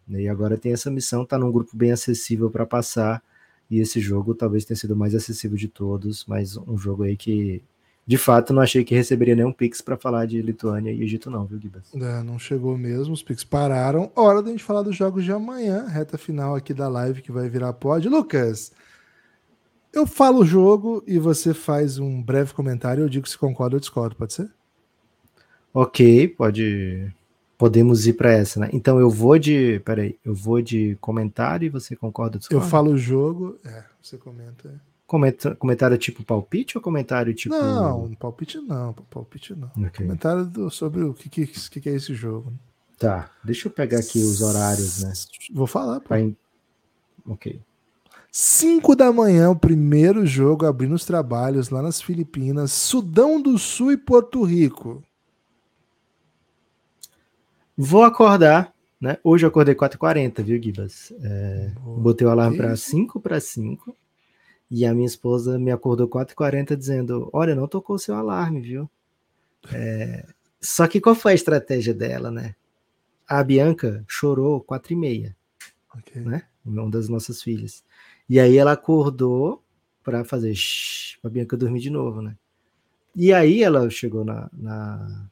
E agora tem essa missão, tá num grupo bem acessível para passar, e esse jogo talvez tenha sido mais acessível de todos, mas um jogo aí que de fato, não achei que receberia nenhum Pix para falar de Lituânia e Egito, não, viu, Gibas? É, não chegou mesmo, os Pix pararam. Hora da gente falar dos jogos de amanhã, reta final aqui da live que vai virar pod. Lucas, eu falo o jogo e você faz um breve comentário. Eu digo se concorda ou discordo, pode ser? Ok, pode. Podemos ir para essa, né? Então eu vou de. Peraí, eu vou de comentário e você concorda ou discorda? Eu falo o jogo, é, você comenta. Comenta, comentário tipo palpite ou comentário tipo. Não, palpite não, palpite não. Okay. Comentário do, sobre o que, que, que, é esse jogo. Tá, deixa eu pegar aqui os horários, né? Vou falar, pô. In... Ok. 5 da manhã, o primeiro jogo abrindo os trabalhos lá nas Filipinas, Sudão do Sul e Porto Rico. Vou acordar, né? Hoje eu acordei 4h40, viu, Gibas? É, botei o alarme para 5 para 5 e a minha esposa me acordou 4h40 dizendo: Olha, não tocou o seu alarme, viu? É... Só que qual foi a estratégia dela, né? A Bianca chorou 4h30, okay. né? Uma das nossas filhas. E aí ela acordou para fazer para Bianca dormir de novo, né? E aí ela chegou na, na,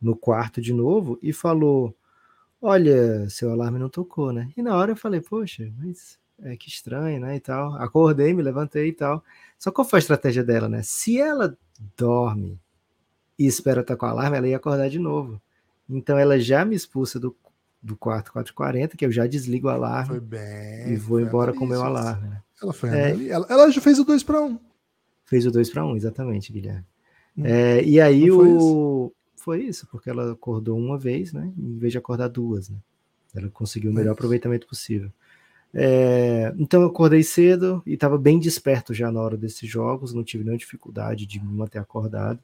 no quarto de novo e falou: Olha, seu alarme não tocou, né? E na hora eu falei: Poxa, mas é, que estranho, né? E tal. Acordei, me levantei e tal. Só qual foi a estratégia dela, né? Se ela dorme e espera estar com o alarme, ela ia acordar de novo. Então ela já me expulsa do, do quarto 440, que eu já desligo o alarme bem, e vou embora com o meu alarme. Né? Ela foi é, ela, ela, já fez o 2 para 1. Um. Fez o 2 para 1, um, exatamente, Guilherme. Hum. É, e aí foi o. Isso? Foi isso, porque ela acordou uma vez, né? Em vez de acordar duas, né? Ela conseguiu o melhor aproveitamento possível. É, então eu acordei cedo e estava bem desperto já na hora desses jogos, não tive nenhuma dificuldade de me manter acordado.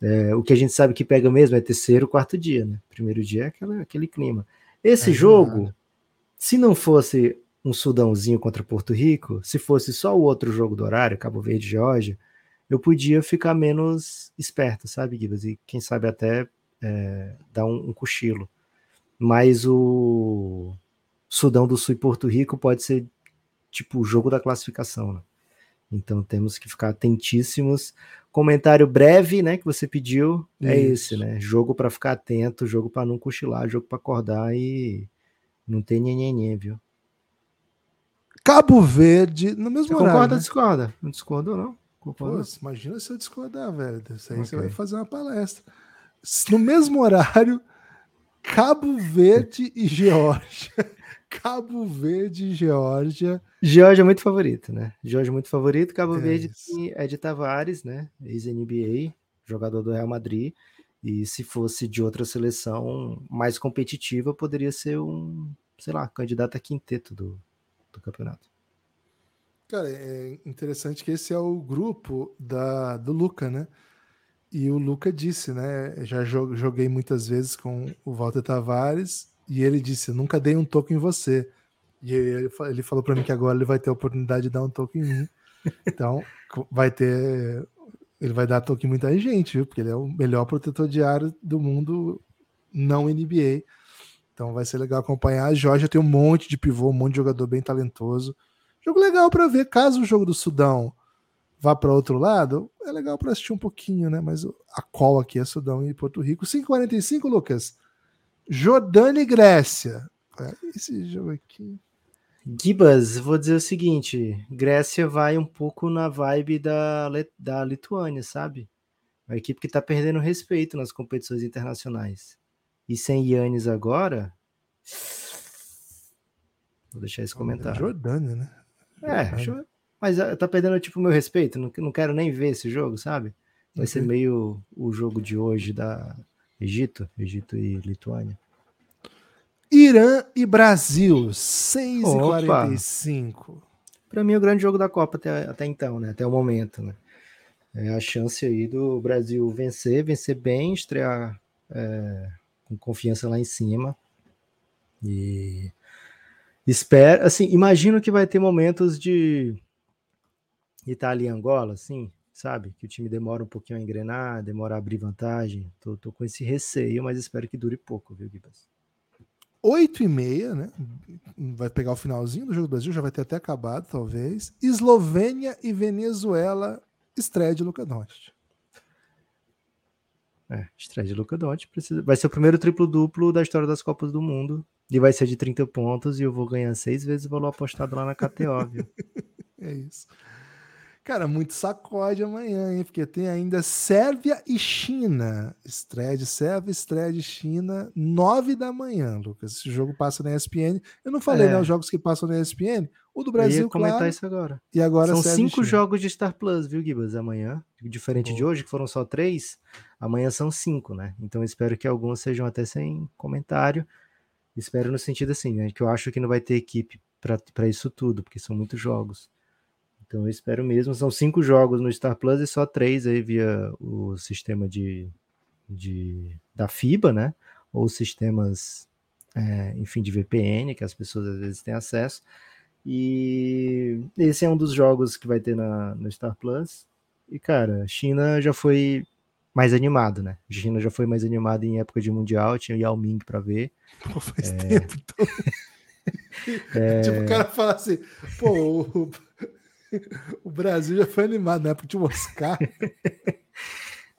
É, o que a gente sabe que pega mesmo é terceiro, quarto dia, né? Primeiro dia é aquela, aquele clima. Esse é jogo, se não fosse um Sudãozinho contra Porto Rico, se fosse só o outro jogo do horário, Cabo Verde e Geórgia, eu podia ficar menos esperto, sabe, Gibas? E quem sabe até é, dar um, um cochilo. Mas o Sudão do Sul e Porto Rico pode ser tipo o jogo da classificação. Né? Então temos que ficar atentíssimos. Comentário breve, né, que você pediu é esse, né? Jogo para ficar atento, jogo para não cochilar, jogo para acordar e não ter nhenhenhê, viu? Cabo Verde, no mesmo você horário. Concorda né? discorda? Não discorda não? Concorda? Pô, imagina se eu discordar, velho. Isso aí okay. você vai fazer uma palestra. No mesmo horário, Cabo Verde e Geórgia. Cabo Verde e Geórgia. Geórgia é muito favorito, né? Geórgia é muito favorito. Cabo é Verde é de Tavares, né? Ex-NBA, jogador do Real Madrid. E se fosse de outra seleção mais competitiva, poderia ser um, sei lá, candidato a quinteto do, do campeonato. Cara, é interessante que esse é o grupo da, do Luca, né? E o Luca disse, né? Já joguei muitas vezes com o Walter Tavares e ele disse: Nunca dei um toque em você. E ele, ele falou para mim que agora ele vai ter a oportunidade de dar um toque em mim. Então, vai ter. Ele vai dar toque em muita gente, viu? Porque ele é o melhor protetor de do mundo não NBA. Então vai ser legal acompanhar. A Georgia tem um monte de pivô, um monte de jogador bem talentoso. Jogo legal para ver. Caso o jogo do Sudão vá para outro lado, é legal para assistir um pouquinho, né? Mas a qual aqui é Sudão e Porto Rico. 5:45, Lucas. Jordânia e Grécia. É, esse jogo aqui. Gibas, vou dizer o seguinte: Grécia vai um pouco na vibe da, da Lituânia, sabe? Uma equipe que está perdendo respeito nas competições internacionais. E sem Yannis agora. Vou deixar esse comentário. Jordânia, né? É, mas ah, tá perdendo tipo o meu respeito. Não, não quero nem ver esse jogo, sabe? Vai ser meio o jogo de hoje da, Egito, Egito e Lituânia. Irã e Brasil, 6 e 45 Para mim, é o grande jogo da Copa até, até então, né? Até o momento, né? É a chance aí do Brasil vencer, vencer bem, estrear é, com confiança lá em cima. E espero, assim, imagino que vai ter momentos de Itália e Angola, assim, sabe? Que o time demora um pouquinho a engrenar, demora a abrir vantagem. Tô, tô com esse receio, mas espero que dure pouco, viu, Gibas? 8 e meia, né? Vai pegar o finalzinho do jogo do Brasil, já vai ter até acabado, talvez. Eslovênia e Venezuela, estreia de Luca Doncic. É, estreia de Luca Doncic. Precisa... Vai ser o primeiro triplo-duplo da história das Copas do Mundo. E vai ser de 30 pontos e eu vou ganhar seis vezes o valor apostado lá na KTO, viu? [laughs] é isso. Cara, muito sacode amanhã, hein? Porque tem ainda Sérvia e China. Estreia de Sérvia, estreia de China, nove da manhã, Lucas. Esse jogo passa na ESPN. Eu não falei, é. né? Os jogos que passam na ESPN. O do Brasil, eu ia comentar claro, isso agora. E agora São cinco jogos de Star Plus, viu, Gibas? Amanhã. Diferente de hoje, que foram só três. Amanhã são cinco, né? Então espero que alguns sejam até sem comentário. Espero no sentido assim, né? Que eu acho que não vai ter equipe para isso tudo, porque são muitos jogos. Então eu espero mesmo. São cinco jogos no Star Plus e só três aí via o sistema de, de da FIBA, né? Ou sistemas, é, enfim, de VPN, que as pessoas às vezes têm acesso. E esse é um dos jogos que vai ter na, no Star Plus. E, cara, China já foi mais animado, né? China já foi mais animado em época de Mundial, tinha Yao Ming para ver. Pô, faz é... tempo, então. [laughs] é... Tipo, o cara fala assim, pô, o, [laughs] o Brasil já foi animado, né? Porque Oscar. [laughs]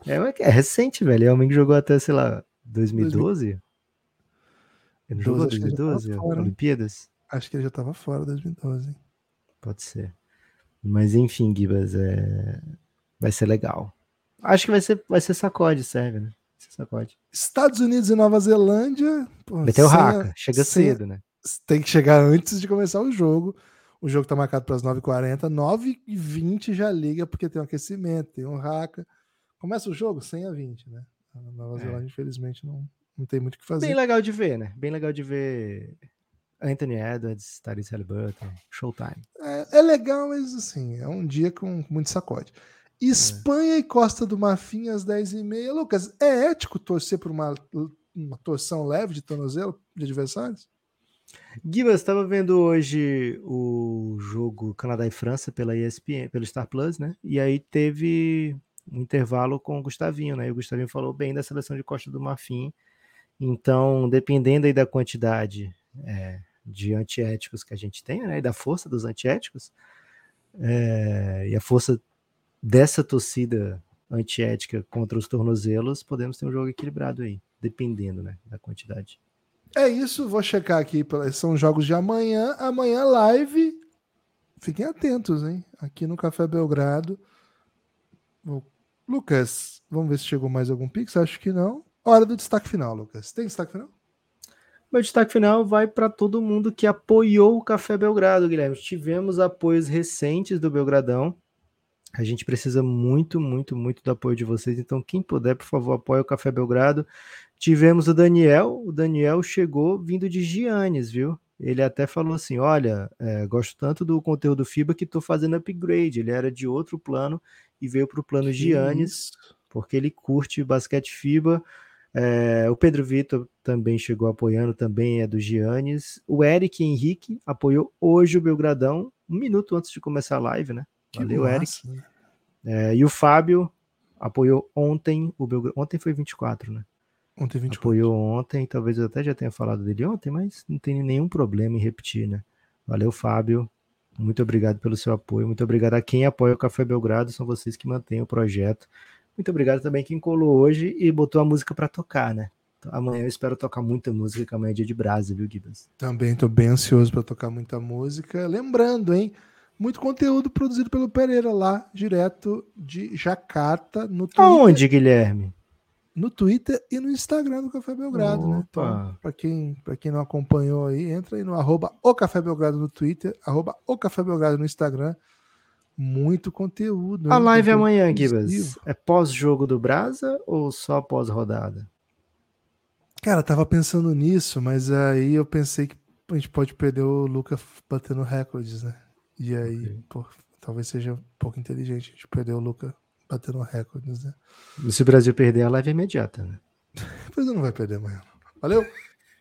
É, é recente, velho. É o que jogou até, sei lá, 2012? Ele jogou 2012? Olimpíadas? Acho que ele já estava fora 2012. Pode ser. Mas enfim, Gibas, é... vai ser legal. Acho que vai ser, vai ser sacode, serve, né? Sacode. Estados Unidos e Nova Zelândia. Pô, vai ter o Haka, chega cedo, né? Tem que chegar antes de começar o jogo. O jogo tá marcado para as 9h40, 9h20 já liga, porque tem um aquecimento, tem um raca. Começa o jogo 100 a 20, né? A Nova é. Zelândia, infelizmente, não, não tem muito o que fazer. Bem legal de ver, né? Bem legal de ver Anthony Edwards, Tyrese Halliburton, Showtime. É, é, legal, mas assim, é um dia com muito sacode. Espanha é. e Costa do Marfim às 10h30. Lucas, é ético torcer por uma, uma torção leve de tornozelo de adversários? Guilherme, estava vendo hoje o jogo Canadá e França pela ESPN, pelo Star Plus, né? E aí teve um intervalo com o Gustavinho, né? E o Gustavinho falou bem da seleção de Costa do Marfim. Então, dependendo aí da quantidade é, de antiéticos que a gente tem, né? E da força dos antiéticos, é, e a força dessa torcida antiética contra os tornozelos, podemos ter um jogo equilibrado aí, dependendo, né? Da quantidade. É isso, vou checar aqui. São jogos de amanhã. Amanhã, live. Fiquem atentos, hein? Aqui no Café Belgrado. Lucas, vamos ver se chegou mais algum pix. Acho que não. Hora do destaque final, Lucas. Tem destaque final? Meu destaque final vai para todo mundo que apoiou o Café Belgrado, Guilherme. Tivemos apoios recentes do Belgradão. A gente precisa muito, muito, muito do apoio de vocês. Então, quem puder, por favor, apoie o Café Belgrado. Tivemos o Daniel, o Daniel chegou vindo de Giannis, viu? Ele até falou assim: Olha, é, gosto tanto do conteúdo FIBA que estou fazendo upgrade. Ele era de outro plano e veio para o plano Giannis, porque ele curte basquete FIBA. É, o Pedro Vitor também chegou apoiando, também é do Giannis. O Eric Henrique apoiou hoje o Belgradão, um minuto antes de começar a live, né? Valeu, Eric. É, e o Fábio apoiou ontem o Belgradão. Ontem foi 24, né? Ontem 24. Apoiou ontem, talvez eu até já tenha falado dele ontem, mas não tem nenhum problema em repetir, né? Valeu, Fábio. Muito obrigado pelo seu apoio. Muito obrigado a quem apoia o Café Belgrado. São vocês que mantêm o projeto. Muito obrigado também quem colou hoje e botou a música para tocar, né? Então, amanhã eu espero tocar muita música, que amanhã é dia de brasa, viu, Gibas? Também estou bem ansioso para tocar muita música. Lembrando, hein? Muito conteúdo produzido pelo Pereira lá, direto de Jacarta, no Twitter. Aonde, Guilherme? No Twitter e no Instagram do Café Belgrado, né? Opa. né? Então, para quem, quem não acompanhou aí, entra aí no arroba o Café Belgrado no Twitter, arroba o Café Belgrado no Instagram. Muito conteúdo. A hein? live conteúdo amanhã, Gibas, é pós-jogo do Brasa ou só pós-rodada? Cara, tava pensando nisso, mas aí eu pensei que a gente pode perder o Luca batendo recordes, né? E aí, okay. pô, talvez seja um pouco inteligente a gente perder o Luca batendo recordes, né? Se o Brasil perder, a live é imediata, né? [laughs] o Brasil não vai perder amanhã. Valeu?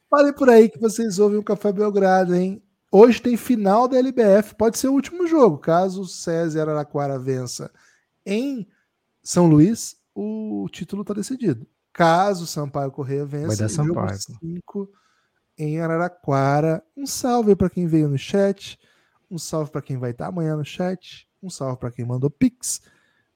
Falei por aí que vocês ouvem o Café Belgrado, hein? Hoje tem final da LBF, pode ser o último jogo. Caso o César Araquara vença em São Luís, o título está decidido. Caso o Sampaio Correia vença, vai dar Sampaio. 5 em Araraquara. Um salve para quem veio no chat, um salve para quem vai estar amanhã no chat, um salve para quem mandou pix.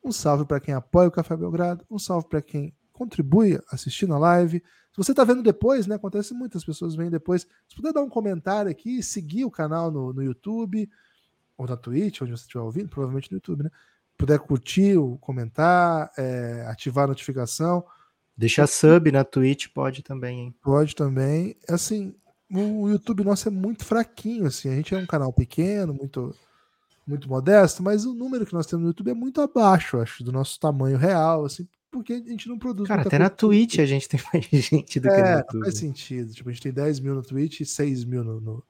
Um salve para quem apoia o Café Belgrado, um salve para quem contribui assistindo a live. Se você está vendo depois, né? Acontece muitas pessoas vêm depois. Se puder dar um comentário aqui, seguir o canal no, no YouTube ou na Twitch, onde você estiver ouvindo, provavelmente no YouTube, né? Puder curtir, comentar, é, ativar a notificação. Deixar sub na Twitch pode também, hein? Pode também. Assim, o YouTube nosso é muito fraquinho, assim. A gente é um canal pequeno, muito muito modesto, mas o número que nós temos no YouTube é muito abaixo, acho, do nosso tamanho real, assim, porque a gente não produz Cara, até na Twitch a gente tem mais [laughs] gente do é, que no YouTube. Não faz sentido. Tipo, a gente tem 10 mil no Twitch e 6 mil no, no,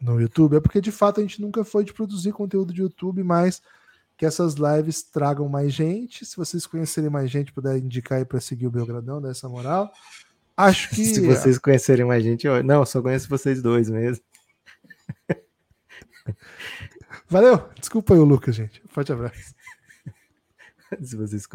no, YouTube. É porque, de fato, a gente nunca foi de produzir conteúdo de YouTube, mas que essas lives tragam mais gente. Se vocês conhecerem mais gente, puder indicar aí para seguir o Belgradão, dessa moral. Acho [laughs] que. Se vocês conhecerem mais gente, eu... não, só conheço vocês dois mesmo. [laughs] Valeu. Desculpa aí o Lucas, gente. Forte abraço. [laughs] Se vocês